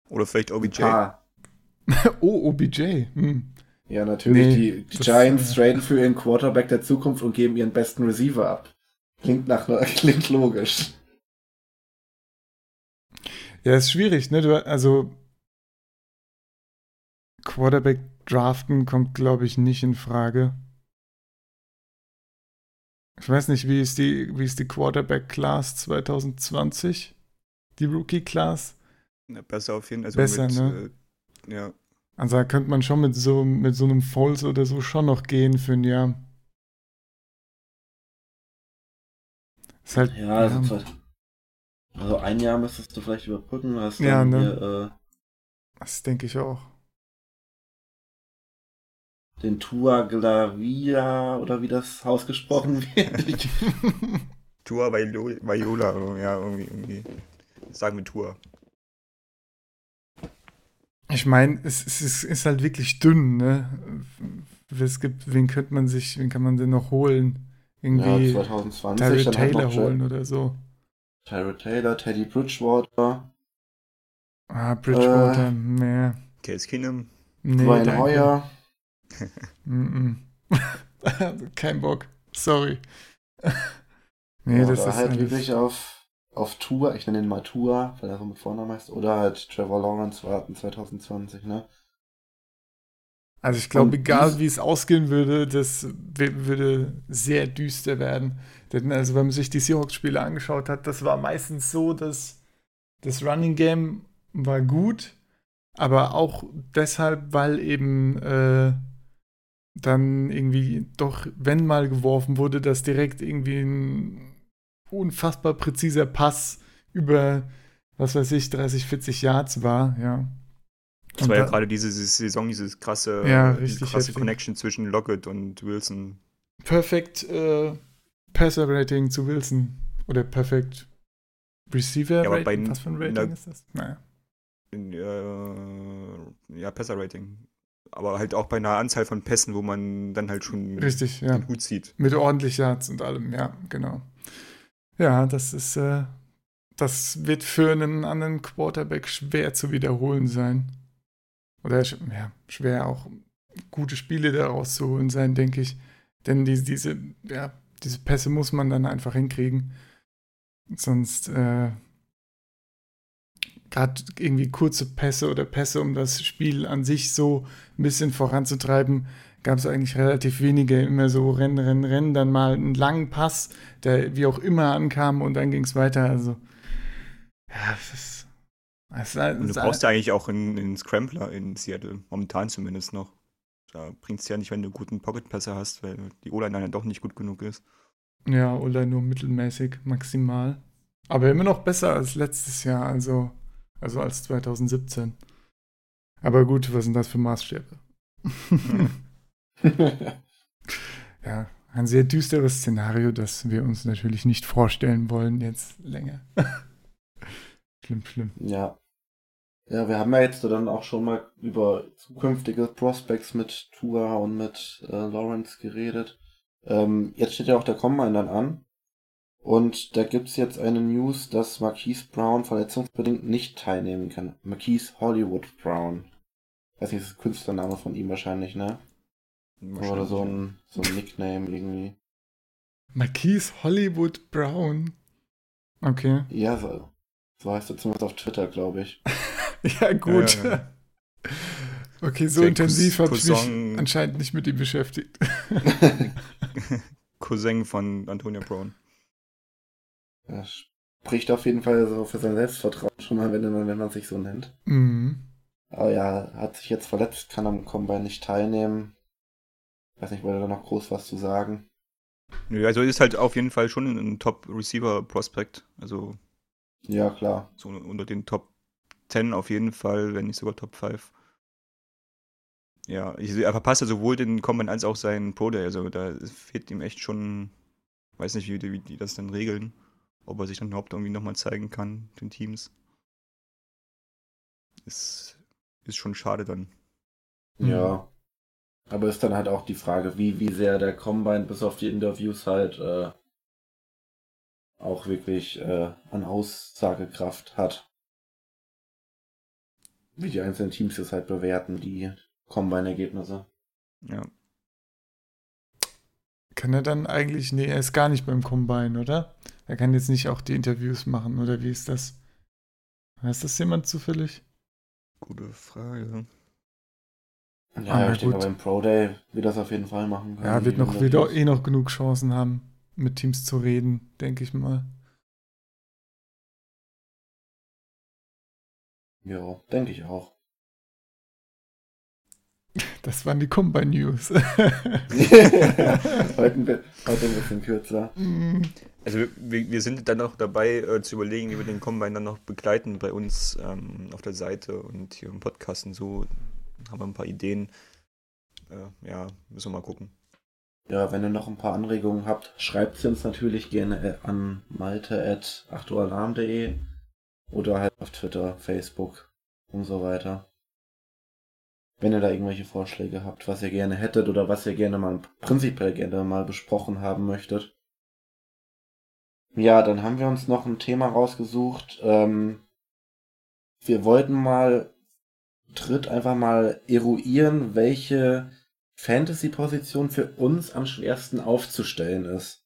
Oder vielleicht OBJ. Ah, Oh, OBJ. Hm. ja, natürlich. Nee, die die Giants äh, traden für ihren Quarterback der Zukunft und geben ihren besten Receiver ab. Klingt nach klingt logisch. Ja, ist schwierig, ne? Du, also Quarterback draften kommt, glaube ich, nicht in Frage. Ich weiß nicht, wie ist die, wie ist die Quarterback-Class 2020? Die Rookie-Class? Ja, besser auf jeden Fall. Also Besser, mit, ne? Äh, ja. Also da könnte man schon mit so, mit so einem Foles oder so schon noch gehen für ein Jahr. Ist halt, Ja, also, zwei- also ein Jahr müsstest du vielleicht überbrücken. Hast Ja, dann ne? hier, das denke ich auch. äh, den Tua Glavia oder wie das ausgesprochen wird. Tour Viola, ja, irgendwie, irgendwie. Sagen wir Tour. Ich meine, es, es ist, ist halt wirklich dünn, ne? Es gibt, wen könnte man sich, wen kann man denn noch holen? ja, Irgendwie 2020 Tyrell dann halt Taylor noch holen oder so. Tyrell Taylor, Teddy Bridgewater, Ah, Bridgewater, Äh, mehr. Case Keenum. Nee, Ryan. Mm -mm. Kein Bock. Sorry. nee, ja, das ist halt wirklich auf, auf Tour, ich nenne ihn mal Tour, weil er so mit Vornamen heißt, oder halt Trevor Lawrence warten 2020, ne? Also ich glaube, egal wie es ausgehen würde, das würde sehr düster werden. Denn also wenn man sich die Seahawks-Spiele angeschaut hat, das war meistens so, dass das Running Game war gut, aber auch deshalb, weil eben äh, dann irgendwie doch, wenn mal geworfen wurde, dass direkt irgendwie ein unfassbar präziser Pass über, was weiß ich, 30, 40 Yards war, ja. Das Und war ja da- gerade diese Saison, dieses krasse, Ja, diese richtig krasse heftig. Connection zwischen Lockett und Wilson. Perfect äh, Passer Rating zu Wilson. Oder Perfect Receiver Ja, Rating. bei- Was für ein in Rating der- ist das? Naja. In, äh, ja, Passer-Rating. Aber halt auch bei einer Anzahl von Pässen, wo man dann halt schon Richtig, ja. den Hut zieht. Mit ordentlich Yards und allem, ja, genau. Ja, das ist, äh, das wird für einen anderen Quarterback schwer zu wiederholen sein. Oder ja, schwer auch gute Spiele daraus zu holen sein, denke ich. Denn die, diese, ja, diese Pässe muss man dann einfach hinkriegen. Sonst, äh, gerade irgendwie kurze Pässe oder Pässe, um das Spiel an sich so ein bisschen voranzutreiben, gab es eigentlich relativ wenige. Immer so Rennen, Rennen, Rennen, dann mal einen langen Pass, der wie auch immer ankam und dann ging es weiter. Also, ja, es ist. Es ist, Und du brauchst ja eigentlich auch einen, einen Scrambler in Seattle, momentan zumindest noch. Da bringt es ja nicht, wenn du guten Pocket-Passer hast, weil die O-Line dann doch nicht gut genug ist. Ja, oder nur mittelmäßig, maximal. Aber immer noch besser als letztes Jahr, also, also als 2017. Aber gut, was sind das für Maßstäbe? ja, ein sehr düsteres Szenario, das wir uns natürlich nicht vorstellen wollen jetzt länger. schlimm, schlimm. Ja. Ja, wir haben ja jetzt dann auch schon mal über zukünftige Prospects mit Tua und mit äh, Lawrence geredet. Ähm, jetzt steht ja auch der Combine dann an. Und da gibt's jetzt eine News, dass Marquise Brown verletzungsbedingt nicht teilnehmen kann. Marquise Hollywood Brown. Weiß nicht, das ist Künstlername von ihm wahrscheinlich, ne? Oder so ein, so ein Nickname irgendwie. Marquise Hollywood Brown. Okay. Ja, so, so heißt er zumindest auf Twitter, glaube ich. ja, gut. Ja. Okay, so intensiv habe ich mich Cousin- anscheinend nicht mit ihm beschäftigt. Cousin von Antonia Brown. Das spricht auf jeden Fall so für sein Selbstvertrauen schon mal, wenn man, wenn man sich so nennt. Mhm. Aber ja, hat sich jetzt verletzt, kann am Combine nicht teilnehmen. Weiß nicht, wollte da noch groß was zu sagen. Nö, also ist halt auf jeden Fall schon ein Top-Receiver-Prospect. Also Ja, klar. so unter den Top 10 auf jeden Fall, wenn nicht sogar Top 5. Ja, ich, er verpasst ja sowohl den Combine als auch seinen Pro Day. Also da fehlt ihm echt schon, weiß nicht, wie, die- wie die das dann regeln. Ob er sich dann überhaupt irgendwie nochmal zeigen kann, den Teams. Ist, ist schon schade dann. Mhm. Ja. Aber ist dann halt auch die Frage, wie, wie sehr der Combine bis auf die Interviews halt äh, auch wirklich äh, an Aussagekraft hat. Wie die einzelnen Teams das halt bewerten, die Combine-Ergebnisse. Ja. Kann er dann eigentlich, nee, er ist gar nicht beim Combine, oder? Er kann jetzt nicht auch die Interviews machen, oder wie ist das? Weiß das jemand zufällig? Gute Frage. Ja, Ah, ja, ich denke, gut. beim Pro Day wird das auf jeden Fall machen. Ja, wird noch, wird auch eh noch genug Chancen haben, mit Teams zu reden, denke ich mal. Ja, denke ich auch. Das waren die Combine News. heute, ein, bi- heute ein bisschen kürzer. Mm, Also wir, wir sind dann noch dabei äh, zu überlegen, wie wir den Combine dann noch begleiten bei uns ähm, auf der Seite und hier im Podcast und so. Haben wir ein paar Ideen. Äh, ja, müssen wir mal gucken. Ja, wenn ihr noch ein paar Anregungen habt, schreibt sie uns natürlich gerne äh, an malte.achtualarm.de oder halt auf Twitter, Facebook und so weiter. Wenn ihr da irgendwelche Vorschläge habt, was ihr gerne hättet oder was ihr gerne mal prinzipiell gerne mal besprochen haben möchtet. Ja, dann haben wir uns noch ein Thema rausgesucht. Ähm, wir wollten mal Tritt einfach mal eruieren, welche Fantasy-Position für uns am schwersten aufzustellen ist.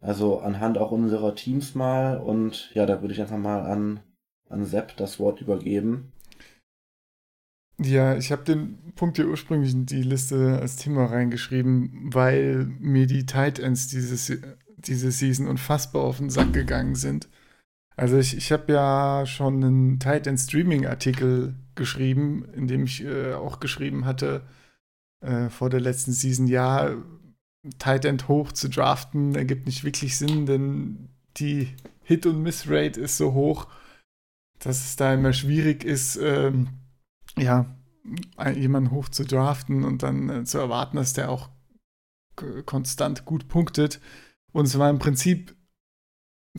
Also anhand auch unserer Teams mal und ja, da würde ich einfach mal an, an Sepp das Wort übergeben. Ja, ich habe den Punkt hier ursprünglich in die Liste als Thema reingeschrieben, weil mir die Tight Ends diese, diese Season unfassbar auf den Sack gegangen sind. Also ich, ich habe ja schon einen Tight End Streaming Artikel geschrieben, in dem ich äh, auch geschrieben hatte äh, vor der letzten Season, ja, Tight End hoch zu draften ergibt nicht wirklich Sinn, denn die Hit- und Miss-Rate ist so hoch, dass es da immer schwierig ist, ähm, ja, jemanden hoch zu draften und dann äh, zu erwarten, dass der auch konstant gut punktet. Und es war im Prinzip,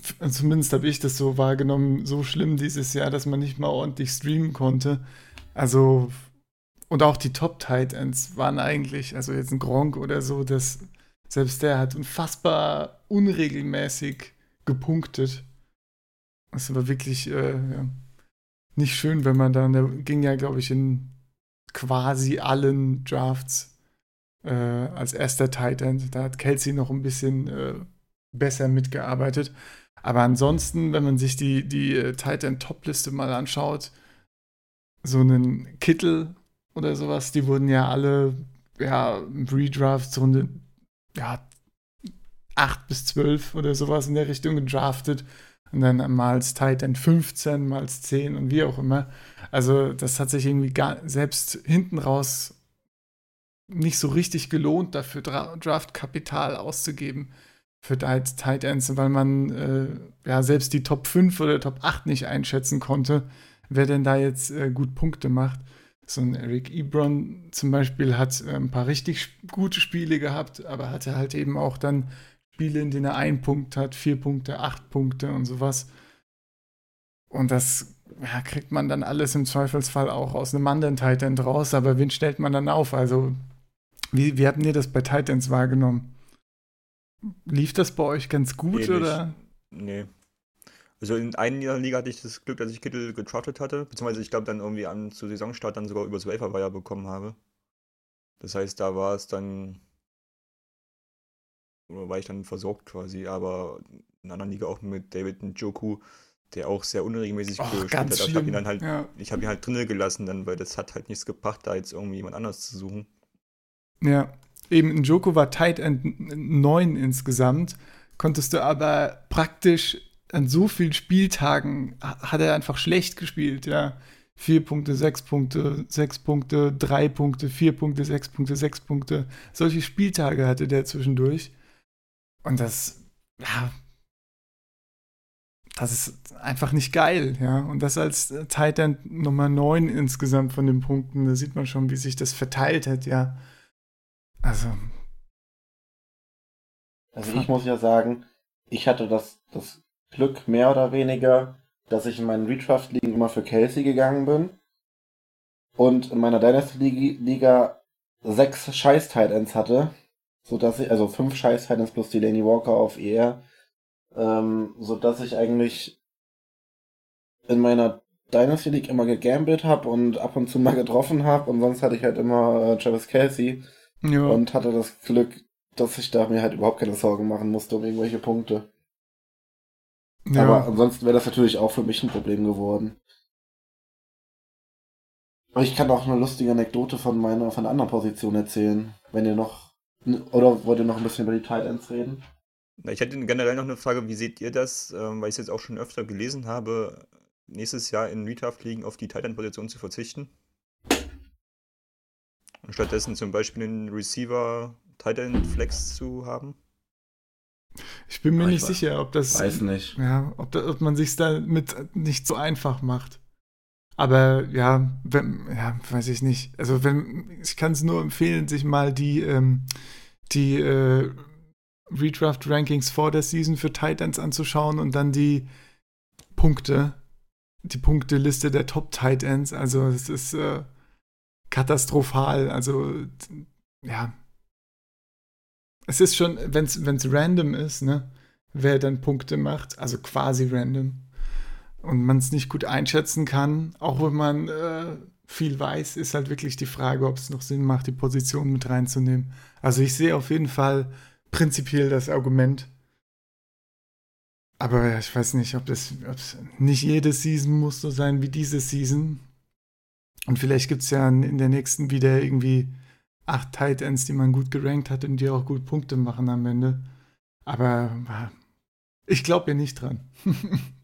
zumindest habe ich das so wahrgenommen, so schlimm dieses Jahr, dass man nicht mal ordentlich streamen konnte. Also, und auch die Top-Tight Ends waren eigentlich, also jetzt ein Gronk oder so, das, selbst der hat unfassbar unregelmäßig gepunktet. Das war wirklich, äh, ja nicht schön, wenn man dann, der ging ja, glaube ich, in quasi allen Drafts äh, als erster Tight End. Da hat Kelsey noch ein bisschen äh, besser mitgearbeitet. Aber ansonsten, wenn man sich die, die äh, Tight End Top-Liste mal anschaut, so einen Kittel oder sowas, die wurden ja alle ja, im Redraft Runde ja, 8 bis 12 oder sowas in der Richtung gedraftet. Und dann mal als Tight End 15, mal als 10 und wie auch immer. Also, das hat sich irgendwie gar, selbst hinten raus nicht so richtig gelohnt, dafür Dra Draftkapital auszugeben für Tight Tight Ends, weil man äh, ja selbst die Top 5 oder Top 8 nicht einschätzen konnte, wer denn da jetzt äh, gut Punkte macht. So ein Eric Ebron zum Beispiel hat äh, ein paar richtig gute Spiele gehabt, aber hatte halt eben auch dann Spiele, in denen er einen Punkt hat, vier Punkte, acht Punkte und sowas. Und das ja, kriegt man dann alles im Zweifelsfall auch aus einem anderen Tight End raus, aber wen stellt man dann auf? Also, wie, wie habt ihr das bei Tight Ends wahrgenommen? Lief das bei euch ganz gut Ähnlich. oder? Nee. Also in einer Liga hatte ich das Glück, dass ich Kittel getrottet hatte, beziehungsweise ich glaube dann irgendwie an zu Saisonstart dann sogar übers Waiver bekommen habe. Das heißt, da war es dann, oder war ich dann versorgt quasi, aber in einer anderen Liga auch mit David Njoku, der auch sehr unregelmäßig Och, gespielt hat. Also Ich habe ihn dann halt, Ja. ich habe ihn halt drinnen gelassen, dann, weil das hat halt nichts gebracht, da jetzt irgendwie jemand anders zu suchen. Ja, eben Njoko war Tight End 9 insgesamt, konntest du aber praktisch an so vielen Spieltagen ha- hat er einfach schlecht gespielt, ja. Vier Punkte, sechs Punkte, sechs Punkte, drei Punkte, vier Punkte, sechs Punkte, sechs Punkte. Solche Spieltage hatte der zwischendurch. Und das, ja, das ist einfach nicht geil, ja. Und das als End Nummer 9 insgesamt von den Punkten, da sieht man schon, wie sich das verteilt hat, ja. Also, Also ich muss ja sagen, ich hatte das, das Glück mehr oder weniger, dass ich in meinen Redraft-Ligen immer für Kelsey gegangen bin und in meiner Dynasty-Liga sechs scheiß tight ends hatte, so dass ich, also fünf scheiß tight ends plus Delaney Walker auf ER, ähm, so dass ich eigentlich in meiner Dynasty League immer gegambelt habe und ab und zu mal getroffen habe und sonst hatte ich halt immer äh, Travis Kelsey ja. und hatte das Glück, dass ich da mir halt überhaupt keine Sorgen machen musste um irgendwelche Punkte. ja. Aber ansonsten wäre das natürlich auch für mich ein Problem geworden. Aber ich kann auch eine lustige Anekdote von meiner, von einer anderen Position erzählen, wenn ihr noch, oder wollt ihr noch ein bisschen über die Tight Ends reden? Ich hätte generell noch eine Frage, wie seht ihr das, ähm, weil ich es jetzt auch schon öfter gelesen habe, nächstes Jahr in Redraft-Ligen auf die Tight-End-Position zu verzichten? Und stattdessen zum Beispiel einen Receiver Tight-End-Flex zu haben? ich bin mir ich nicht weiß- sicher, ob das, Weiß nicht. ja, ob, da, ob man sich damit nicht so einfach macht. Aber ja, wenn, ja, weiß ich nicht. Also wenn, ich kann es nur empfehlen, sich mal die, ähm, die äh, Redraft-Rankings vor der Season für Titans anzuschauen und dann die Punkte, die Punkteliste der Top-Titans. Also es ist äh, katastrophal. Also ja. Es ist schon, wenn es random ist, ne, wer dann Punkte macht, also quasi random, und man es nicht gut einschätzen kann, auch wenn man äh, viel weiß, ist halt wirklich die Frage, ob es noch Sinn macht, die Position mit reinzunehmen. Also ich sehe auf jeden Fall prinzipiell das Argument. Aber ich weiß nicht, ob das nicht jede Season muss so sein wie diese Season. Und vielleicht gibt es ja in der nächsten wieder irgendwie acht Tight Ends, die man gut gerankt hat und die auch gut Punkte machen am Ende. Aber ich glaube ja nicht dran.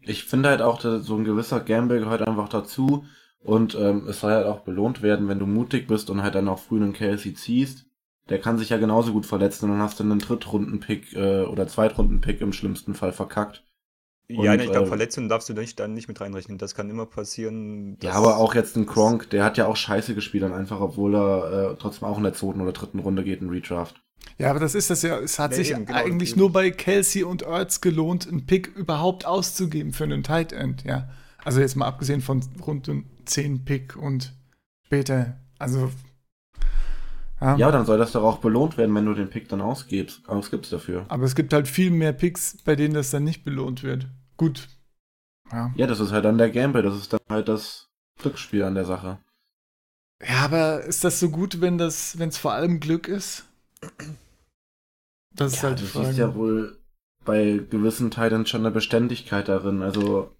Ich finde halt auch, so ein gewisser Gamble gehört einfach dazu und ähm, es soll halt auch belohnt werden, wenn du mutig bist und halt dann auch früh einen Kelsey ziehst. Der kann sich ja genauso gut verletzen und dann hast du einen Drittrunden-Pick äh, oder Zweitrunden-Pick im schlimmsten Fall verkackt. Ja, Und, ich glaube, äh, Verletzungen darfst du nicht, dann nicht mit reinrechnen. Das kann immer passieren. Ja, aber auch jetzt ein Gronk, der hat ja auch scheiße gespielt dann einfach, obwohl er äh, trotzdem auch in der zweiten oder dritten Runde geht in Redraft. Ja, aber das ist das ja. Es hat Ja, sich eben, genau, eigentlich eben. nur bei Kelsey und Ertz gelohnt, einen Pick überhaupt auszugeben für einen Tight End, ja. Also jetzt mal abgesehen von rund um 10 Pick und später. Also. Ja, Ja, dann soll das doch auch belohnt werden, wenn du den Pick dann ausgibst, ausgibst dafür. aber es gibt halt viel mehr Picks, bei denen das dann nicht belohnt wird. Gut. Ja. Ja, das ist halt dann der Gamble, das ist dann halt das Glücksspiel an der Sache. Ja, aber ist das so gut, wenn das, wenn es vor allem Glück ist? Das ist Ja, halt du die siehst Frage. ja wohl bei gewissen Teilen schon eine Beständigkeit darin. Also,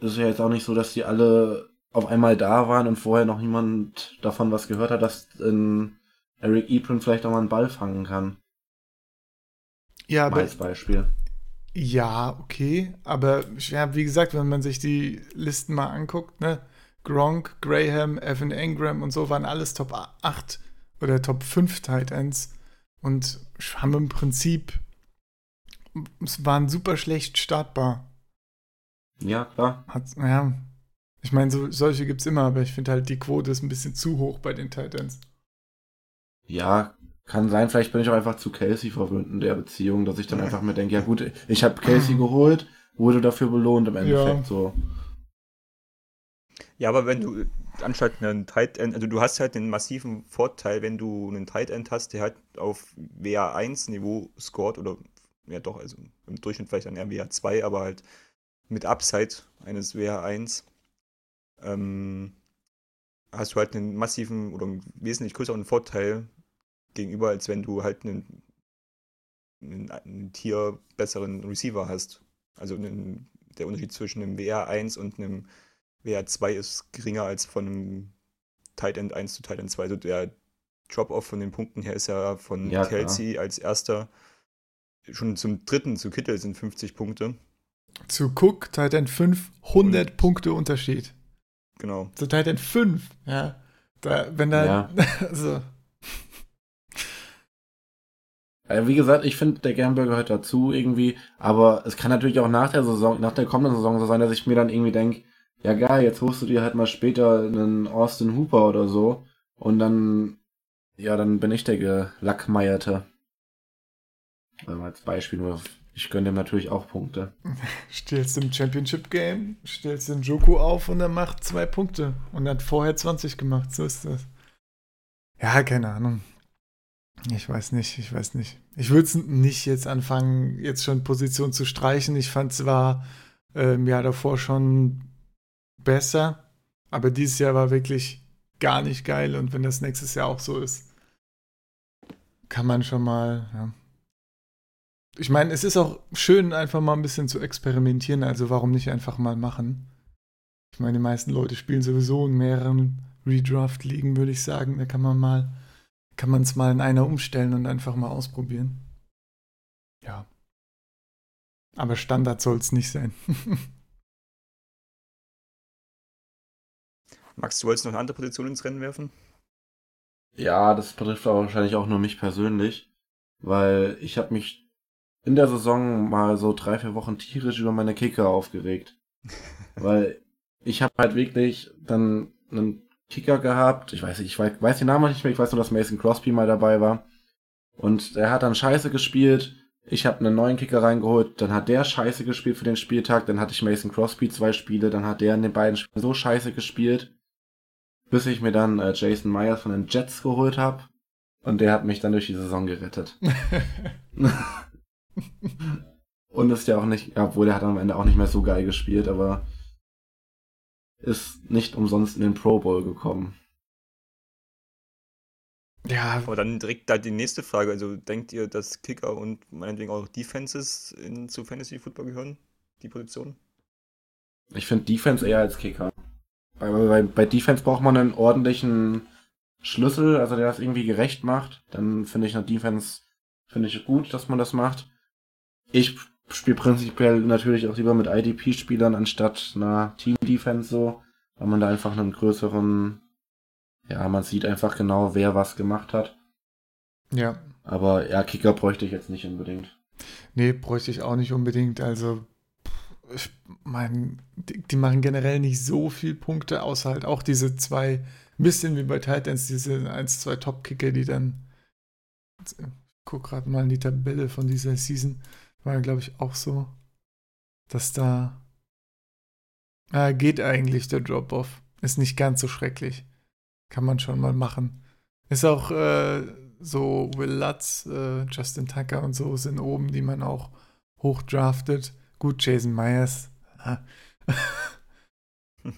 das ist ja jetzt auch nicht so, dass die alle auf einmal da waren und vorher noch niemand davon was gehört hat, dass in Eric Ebron vielleicht auch mal einen Ball fangen kann. ja, aber als Beispiel. Ja, okay, aber ja, wie gesagt, wenn man sich die Listen mal anguckt, ne, Gronk, Graham, Evan Engram und so waren alles Top 8 oder Top 5 Tight Ends und haben im Prinzip es waren super schlecht startbar. Ja, klar. Hat, ja, ich meine, so, solche gibt's immer, aber ich finde halt, die Quote ist ein bisschen zu hoch bei den Tight Ends. Ja, kann sein. Vielleicht bin ich auch einfach zu Kelsey verwöhnt in der Beziehung, dass ich dann einfach mir denke, ja gut, ich habe Kelsey geholt, wurde dafür belohnt im Endeffekt Ja. so. Ja, aber wenn du anstatt einen Tight End, also du hast halt den massiven Vorteil, wenn du einen Tight End hast, der halt auf WA1-Niveau scored oder ja doch, also im Durchschnitt vielleicht ein WR 2, aber halt mit Upside eines WR 1, ähm, hast du halt einen massiven oder einen wesentlich größeren Vorteil gegenüber, als wenn du halt einen, einen, einen Tier besseren Receiver hast. Also einen, der Unterschied zwischen einem WR 1 und einem WR 2 ist geringer als von einem Tight End 1 zu Tight End 2. Also der Drop-Off von den Punkten her ist ja von Ja, Kelsey als erster schon zum dritten zu Kittel sind 50 Punkte. Zu Cook, Titan 5, 100 Punkte Unterschied. Genau. Zu Titan 5, ja. Da, wenn da, Ja. also, Also wie gesagt, ich finde, der Gernburger gehört dazu irgendwie, aber es kann natürlich auch nach der Saison, nach der kommenden Saison so sein, dass ich mir dann irgendwie denke, ja geil, jetzt holst du dir halt mal später einen Austin Hooper oder so und dann, ja, dann bin ich der Gelackmeierte. Also als Beispiel nur, ich gönne dem natürlich auch Punkte. stellst im Championship-Game, stellst den Joku auf und er macht zwei Punkte und hat vorher 20 gemacht, so ist das. Ja, keine Ahnung. Ich weiß nicht, ich weiß nicht. Ich würde es nicht jetzt anfangen, jetzt schon Position zu streichen. Ich fand es war äh, im Jahr davor schon besser, aber dieses Jahr war wirklich gar nicht geil und wenn das nächstes Jahr auch so ist, kann man schon mal, ja. Ich meine, es ist auch schön, einfach mal ein bisschen zu experimentieren, also warum nicht einfach mal machen? Ich meine, die meisten Leute spielen sowieso in mehreren Redraft-Ligen, würde ich sagen. Da kann man mal, kann man es mal in einer umstellen und einfach mal ausprobieren. Ja. Aber Standard soll es nicht sein. Max, du wolltest noch eine andere Position ins Rennen werfen? Ja, das betrifft aber wahrscheinlich auch nur mich persönlich, weil ich habe mich in der Saison mal so drei, vier Wochen tierisch über meine Kicker aufgeregt. weil ich habe halt wirklich dann einen Kicker gehabt, ich weiß nicht, ich weiß, weiß den Namen nicht mehr, ich weiß nur, dass Mason Crosby mal dabei war. Und er hat dann scheiße gespielt. Ich habe einen neuen Kicker reingeholt, dann hat der scheiße gespielt für den Spieltag, dann hatte ich Mason Crosby zwei Spiele, dann hat der in den beiden Spielen so scheiße gespielt, bis ich mir dann äh, Jason Myers von den Jets geholt habe. Und der hat mich dann durch die Saison gerettet. Und ist ja auch nicht, ja, obwohl der hat am Ende auch nicht mehr so geil gespielt, aber ist nicht umsonst in den Pro Bowl gekommen. ja, Aber dann direkt da die nächste Frage. Also denkt ihr, dass Kicker und meinetwegen auch Defenses in, zu Fantasy Football gehören? Die Position? Ich finde Defense eher als Kicker. Bei, bei, bei Defense braucht man einen ordentlichen Schlüssel, also der das irgendwie gerecht macht. Dann finde ich eine Defense, finde ich gut, dass man das macht. Ich spiele prinzipiell natürlich auch lieber mit IDP-Spielern anstatt einer Team-Defense so, weil man da einfach einen größeren, ja, man sieht einfach genau, wer was gemacht hat. ja. Aber ja, Kicker bräuchte ich jetzt nicht unbedingt. Nee, bräuchte ich auch nicht unbedingt. Also, ich meine, die, die machen generell nicht so viel Punkte, außer halt auch diese zwei, ein bisschen wie bei Titans, diese 1, 2 Top-Kicker, die dann, ich guck gerade mal in die Tabelle von dieser Season, war glaube ich auch so, dass da, ah, geht eigentlich der Drop-Off. Ist nicht ganz so schrecklich. Kann man schon mal machen. Ist auch äh, so Will Lutz, äh, Justin Tucker und so sind oben, die man auch hochdraftet. Gut, Jason Myers.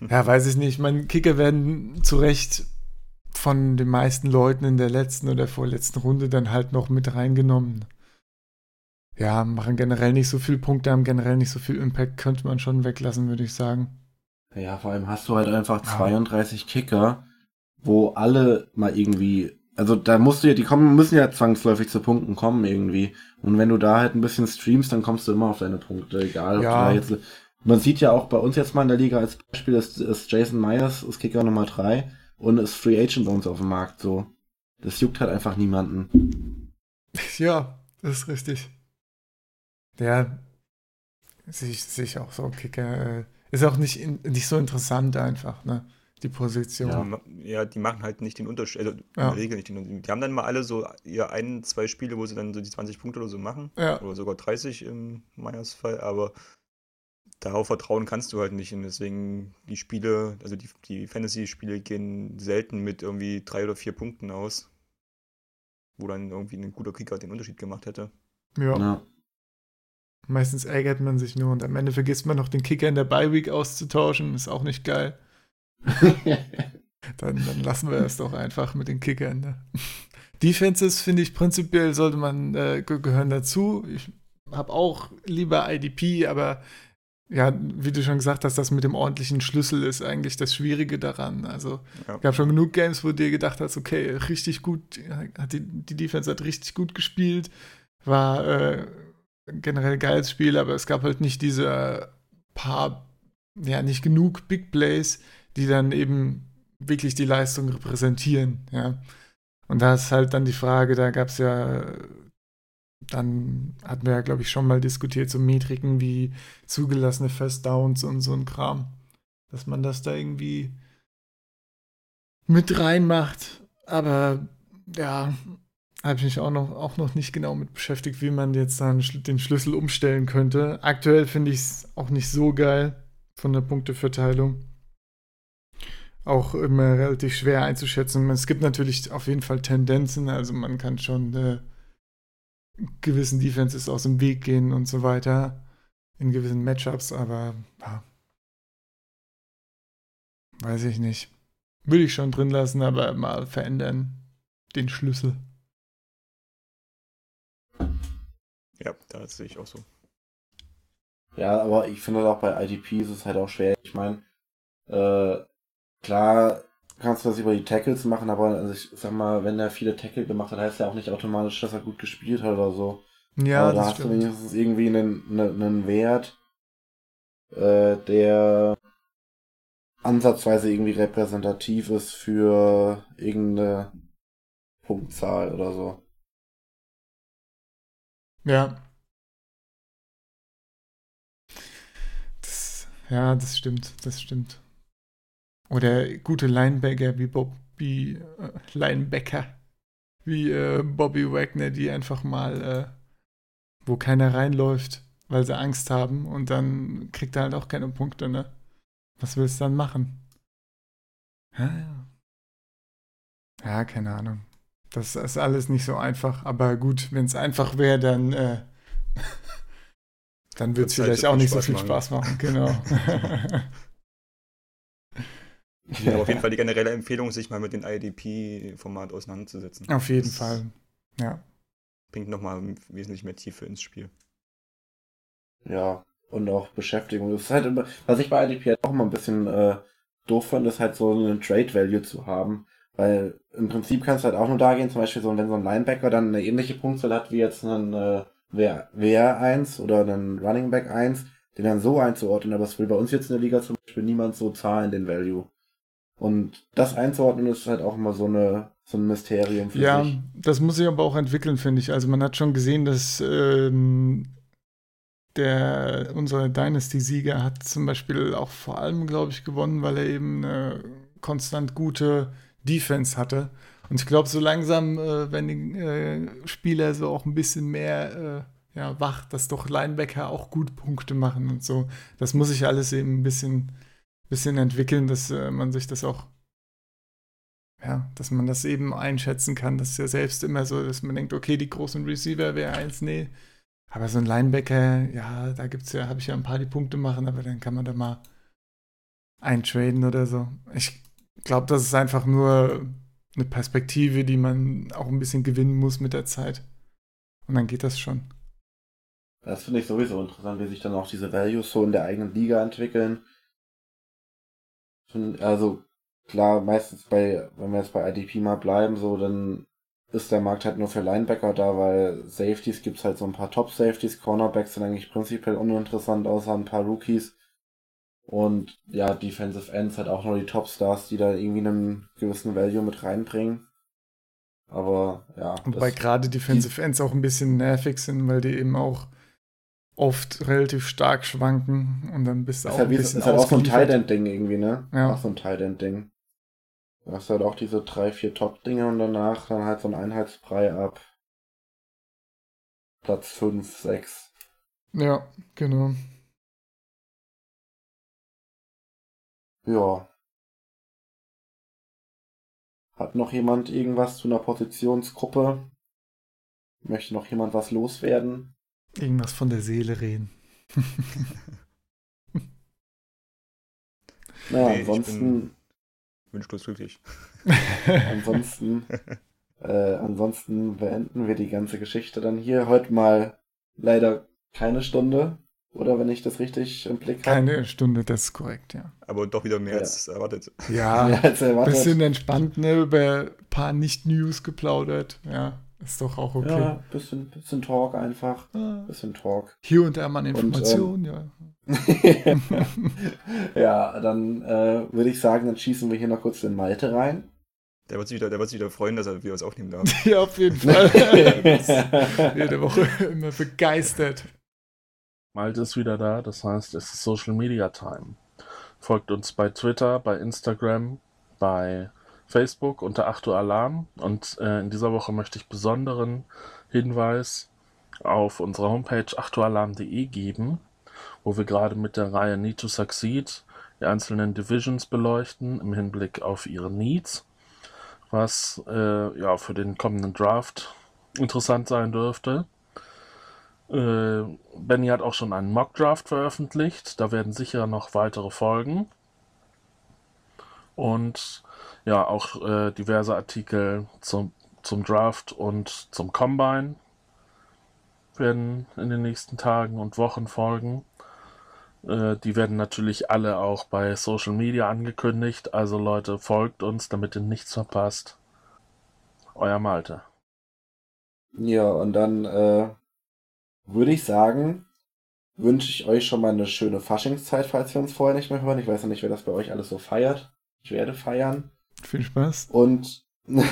ja, weiß ich nicht. Meine Kicker werden zu Recht von den meisten Leuten in der letzten oder vorletzten Runde dann halt noch mit reingenommen. Ja, machen generell nicht so viel Punkte, haben generell nicht so viel Impact, könnte man schon weglassen, würde ich sagen. Ja, vor allem hast du halt einfach Ja. 32 Kicker, wo alle mal irgendwie, also da musst du ja, die kommen, müssen ja zwangsläufig zu Punkten kommen irgendwie. Und wenn du da halt ein bisschen streamst, dann kommst du immer auf deine Punkte, egal ob Ja. du da jetzt. Man sieht ja auch bei uns jetzt mal in der Liga als Beispiel, ist, ist Jason Myers, ist Kicker Nummer 3 und ist Free Agent bei uns auf dem Markt, so. Das juckt halt einfach niemanden. Ja, das ist richtig. Der sehe ich, sehe ich auch so, Kicker. Äh, ist auch nicht, in, nicht so interessant einfach, ne? Die Position. Ja. ja, die machen halt nicht den Unterschied, also in Ja. der Regel nicht den Unterschied. Die haben dann mal alle so ihr ein, zwei Spiele, wo sie dann so die 20 Punkte oder so machen. Ja. Oder sogar 30 im Meyers Fall, aber darauf vertrauen kannst du halt nicht. Und deswegen die Spiele, also die, die Fantasy-Spiele gehen selten mit irgendwie drei oder vier Punkten aus, wo dann irgendwie ein guter Kicker den Unterschied gemacht hätte. ja. Ja. Meistens ärgert man sich nur und am Ende vergisst man noch den Kicker in der Bye-Week auszutauschen. Ist auch nicht geil. dann, dann lassen wir es doch einfach mit den Kickern. Ne? Defenses finde ich prinzipiell sollte man äh, gehören dazu. Ich habe auch lieber IDP, aber ja, wie du schon gesagt hast, das mit dem ordentlichen Schlüssel ist eigentlich das Schwierige daran. Also ja. gab schon genug Games, wo du dir gedacht hast, okay, richtig gut, hat die, die Defense hat richtig gut gespielt, war äh, generell geiles Spiel, aber es gab halt nicht diese paar, ja, nicht genug Big Plays, die dann eben wirklich die Leistung repräsentieren, ja. Und da ist halt dann die Frage, da gab es ja, dann hatten wir ja, glaube ich, schon mal diskutiert, so Metriken wie zugelassene First Downs und so ein Kram. Dass man das da irgendwie mit reinmacht. Aber ja, habe ich mich auch noch, auch noch nicht genau mit beschäftigt, wie man jetzt dann den Schlüssel umstellen könnte. Aktuell finde ich es auch nicht so geil von der Punkteverteilung auch immer relativ schwer einzuschätzen. Es gibt natürlich auf jeden Fall Tendenzen, also man kann schon äh, gewissen Defenses aus dem Weg gehen und so weiter in gewissen Matchups, aber ja, weiß ich nicht. Würde ich schon drin lassen, aber mal verändern den Schlüssel. Ja, da sehe ich auch so. Ja, aber ich finde auch bei IDP ist es halt auch schwer. Ich meine, äh, Klar kannst du das über die Tackles machen, aber also ich sag mal, wenn er viele Tackle gemacht hat, heißt ja auch nicht automatisch, dass er gut gespielt hat oder so. Ja, aber da hast stimmt. du wenigstens irgendwie einen, einen, einen Wert, äh, der ansatzweise irgendwie repräsentativ ist für irgendeine Punktzahl oder so. Ja. Das, ja, das stimmt, das stimmt. Oder gute Linebacker wie Bobby, äh, Linebacker wie äh, Bobby Wagner, die einfach mal, äh, wo keiner reinläuft, weil sie Angst haben und dann kriegt er halt auch keine Punkte, ne? Was willst du dann machen? Ja, ja. Ja, keine Ahnung. Das ist alles nicht so einfach, aber gut, wenn es einfach wäre, dann, äh, dann wird es vielleicht auch nicht Spaß so viel machen. Spaß machen, genau. Ja, aber auf jeden Fall die generelle Empfehlung, sich mal mit dem IDP-Format auseinanderzusetzen. Auf jeden das Fall, ja. Bringt nochmal wesentlich mehr Tiefe ins Spiel. Ja, und auch Beschäftigung. Das ist halt immer, was ich bei IDP halt auch immer ein bisschen äh, doof fand, ist halt so einen Trade-Value zu haben. Weil im Prinzip kannst du halt auch nur da gehen, zum Beispiel so, wenn so ein Linebacker dann eine ähnliche Punktzahl hat wie jetzt ein äh, WR1 oder ein Running Back 1, den dann so einzuordnen, aber es will bei uns jetzt in der Liga zum Beispiel niemand so zahlen, den Value. Und das einzuordnen ist halt auch immer so, eine, so ein Mysterium für ja, sich. Ja, das muss sich aber auch entwickeln, finde ich. Also man hat schon gesehen, dass ähm, der, unsere Dynasty-Sieger hat zum Beispiel auch vor allem, glaube ich, gewonnen, weil er eben eine konstant gute Defense hatte. Und ich glaube, so langsam, äh, wenn die äh, Spieler so auch ein bisschen mehr äh, ja, wach, dass doch Linebacker auch gut Punkte machen und so. Das muss sich alles eben ein bisschen bisschen entwickeln, dass äh, man sich das auch, ja, dass man das eben einschätzen kann. Das ist ja selbst immer so, dass man denkt, okay, die großen Receiver wäre eins, nee. Aber so ein Linebacker, ja, da gibt's ja, habe ich ja ein paar, die Punkte machen, aber dann kann man da mal eintraden oder so. Ich glaube, das ist einfach nur eine Perspektive, die man auch ein bisschen gewinnen muss mit der Zeit. Und dann geht das schon. Das finde ich sowieso interessant, wie sich dann auch diese Values so in der eigenen Liga entwickeln. Also klar, meistens bei, wenn wir jetzt bei IDP mal bleiben, so, dann ist der Markt halt nur für Linebacker da, weil Safeties gibt's halt so ein paar Top-Safeties, Cornerbacks sind eigentlich prinzipiell uninteressant, außer ein paar Rookies. Und ja, Defensive Ends halt auch nur die Top-Stars, die da irgendwie einen gewissen Value mit reinbringen. Aber ja. Wobei gerade Defensive Ends auch ein bisschen nervig sind, weil die eben auch oft relativ stark schwanken und dann bist du auch halt ein bisschen ist halt auch so ein Tight-End-Ding irgendwie, ne? Ja. Auch so ein Tight-End-Ding. Du hast halt auch diese drei, vier Top-Dinge und danach dann halt so ein Einheitsbrei ab Platz 5, 6. Ja, genau. Ja. Hat noch jemand irgendwas zu einer Positionsgruppe? Möchte noch jemand was loswerden? Irgendwas von der Seele reden. Na, Nee, ansonsten, Wünschlos glücklich. ansonsten, äh, ansonsten beenden wir die ganze Geschichte dann hier. Heute mal leider keine Stunde. Oder wenn ich das richtig im Blick habe. Keine Stunde, das ist korrekt, ja. Aber doch wieder mehr Ja. als erwartet. Ja, Mehr als erwartet. bisschen entspannt, ne, über ein paar Nicht-News geplaudert. Ja, ist doch auch okay. Ja, bisschen, bisschen Talk einfach. Ah, Bisschen Talk. Hier und da mal eine Und, ähm, Information, ja. ja, dann äh, würde ich sagen, dann schießen wir hier noch kurz den Malte rein. Der wird sich wieder, der wird sich wieder freuen, dass er wieder was aufnehmen darf. Ja, auf jeden Fall. Jede Woche immer begeistert. Malte ist wieder da, das heißt, es ist Social Media Time. Folgt uns bei Twitter, bei Instagram, bei Facebook unter 8 Uhr Alarm und äh, in dieser Woche möchte ich besonderen Hinweis auf unsere Homepage 8ualarm.de geben, wo wir gerade mit der Reihe Need to Succeed die einzelnen Divisions beleuchten im Hinblick auf ihre Needs, was äh, ja für den kommenden Draft interessant sein dürfte. Äh, Benny hat auch schon einen Mock-Draft veröffentlicht. Da werden sicher noch weitere folgen. Und ja, auch äh, diverse Artikel zum, zum Draft und zum Combine werden in den nächsten Tagen und Wochen folgen. Äh, die werden natürlich alle auch bei Social Media angekündigt. Also Leute, folgt uns, damit ihr nichts verpasst. Euer Malte. Ja, und dann äh, würde ich sagen, wünsche ich euch schon mal eine schöne Faschingszeit, falls wir uns vorher nicht mehr hören. Ich weiß ja nicht, wer das bei euch alles so feiert. Ich werde feiern. Viel Spaß. Und Das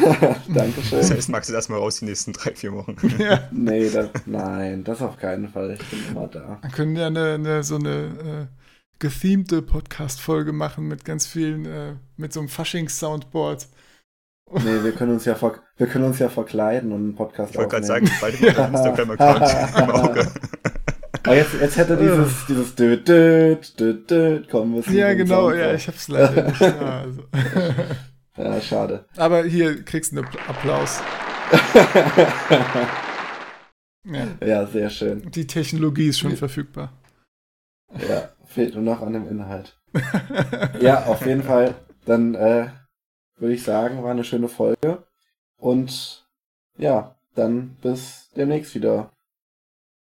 Dankeschön. heißt, magst du erstmal raus die nächsten drei, vier Wochen. Ja. Nee, das, nein, das auf keinen Fall. Ich bin immer da. Wir können ja eine, eine, so eine äh, gethemte Podcast-Folge machen mit ganz vielen, äh, mit so einem Faschings-Soundboard. Nee, wir können uns ja, ver wir können uns ja verkleiden und einen Podcast Ich wollte gerade sagen, beide einen Instagram-Account im Auge. Aber jetzt, jetzt hätte dieses, dieses Död, Död, Död, Död kommen müssen. Ja, genau, ja, ich hab's leider nicht. Ja, also. Ja, schade. Aber hier kriegst du einen Appl- Applaus. Ja, ja, sehr schön. die Technologie ist schon verfügbar. Ja, fehlt nur noch an dem Inhalt. Ja, auf jeden Fall. Dann äh, würde ich sagen, war eine schöne Folge. Und ja, dann bis demnächst wieder.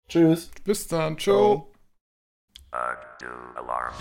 Tschüss. Bis dann, ciao. Uh, do alarm.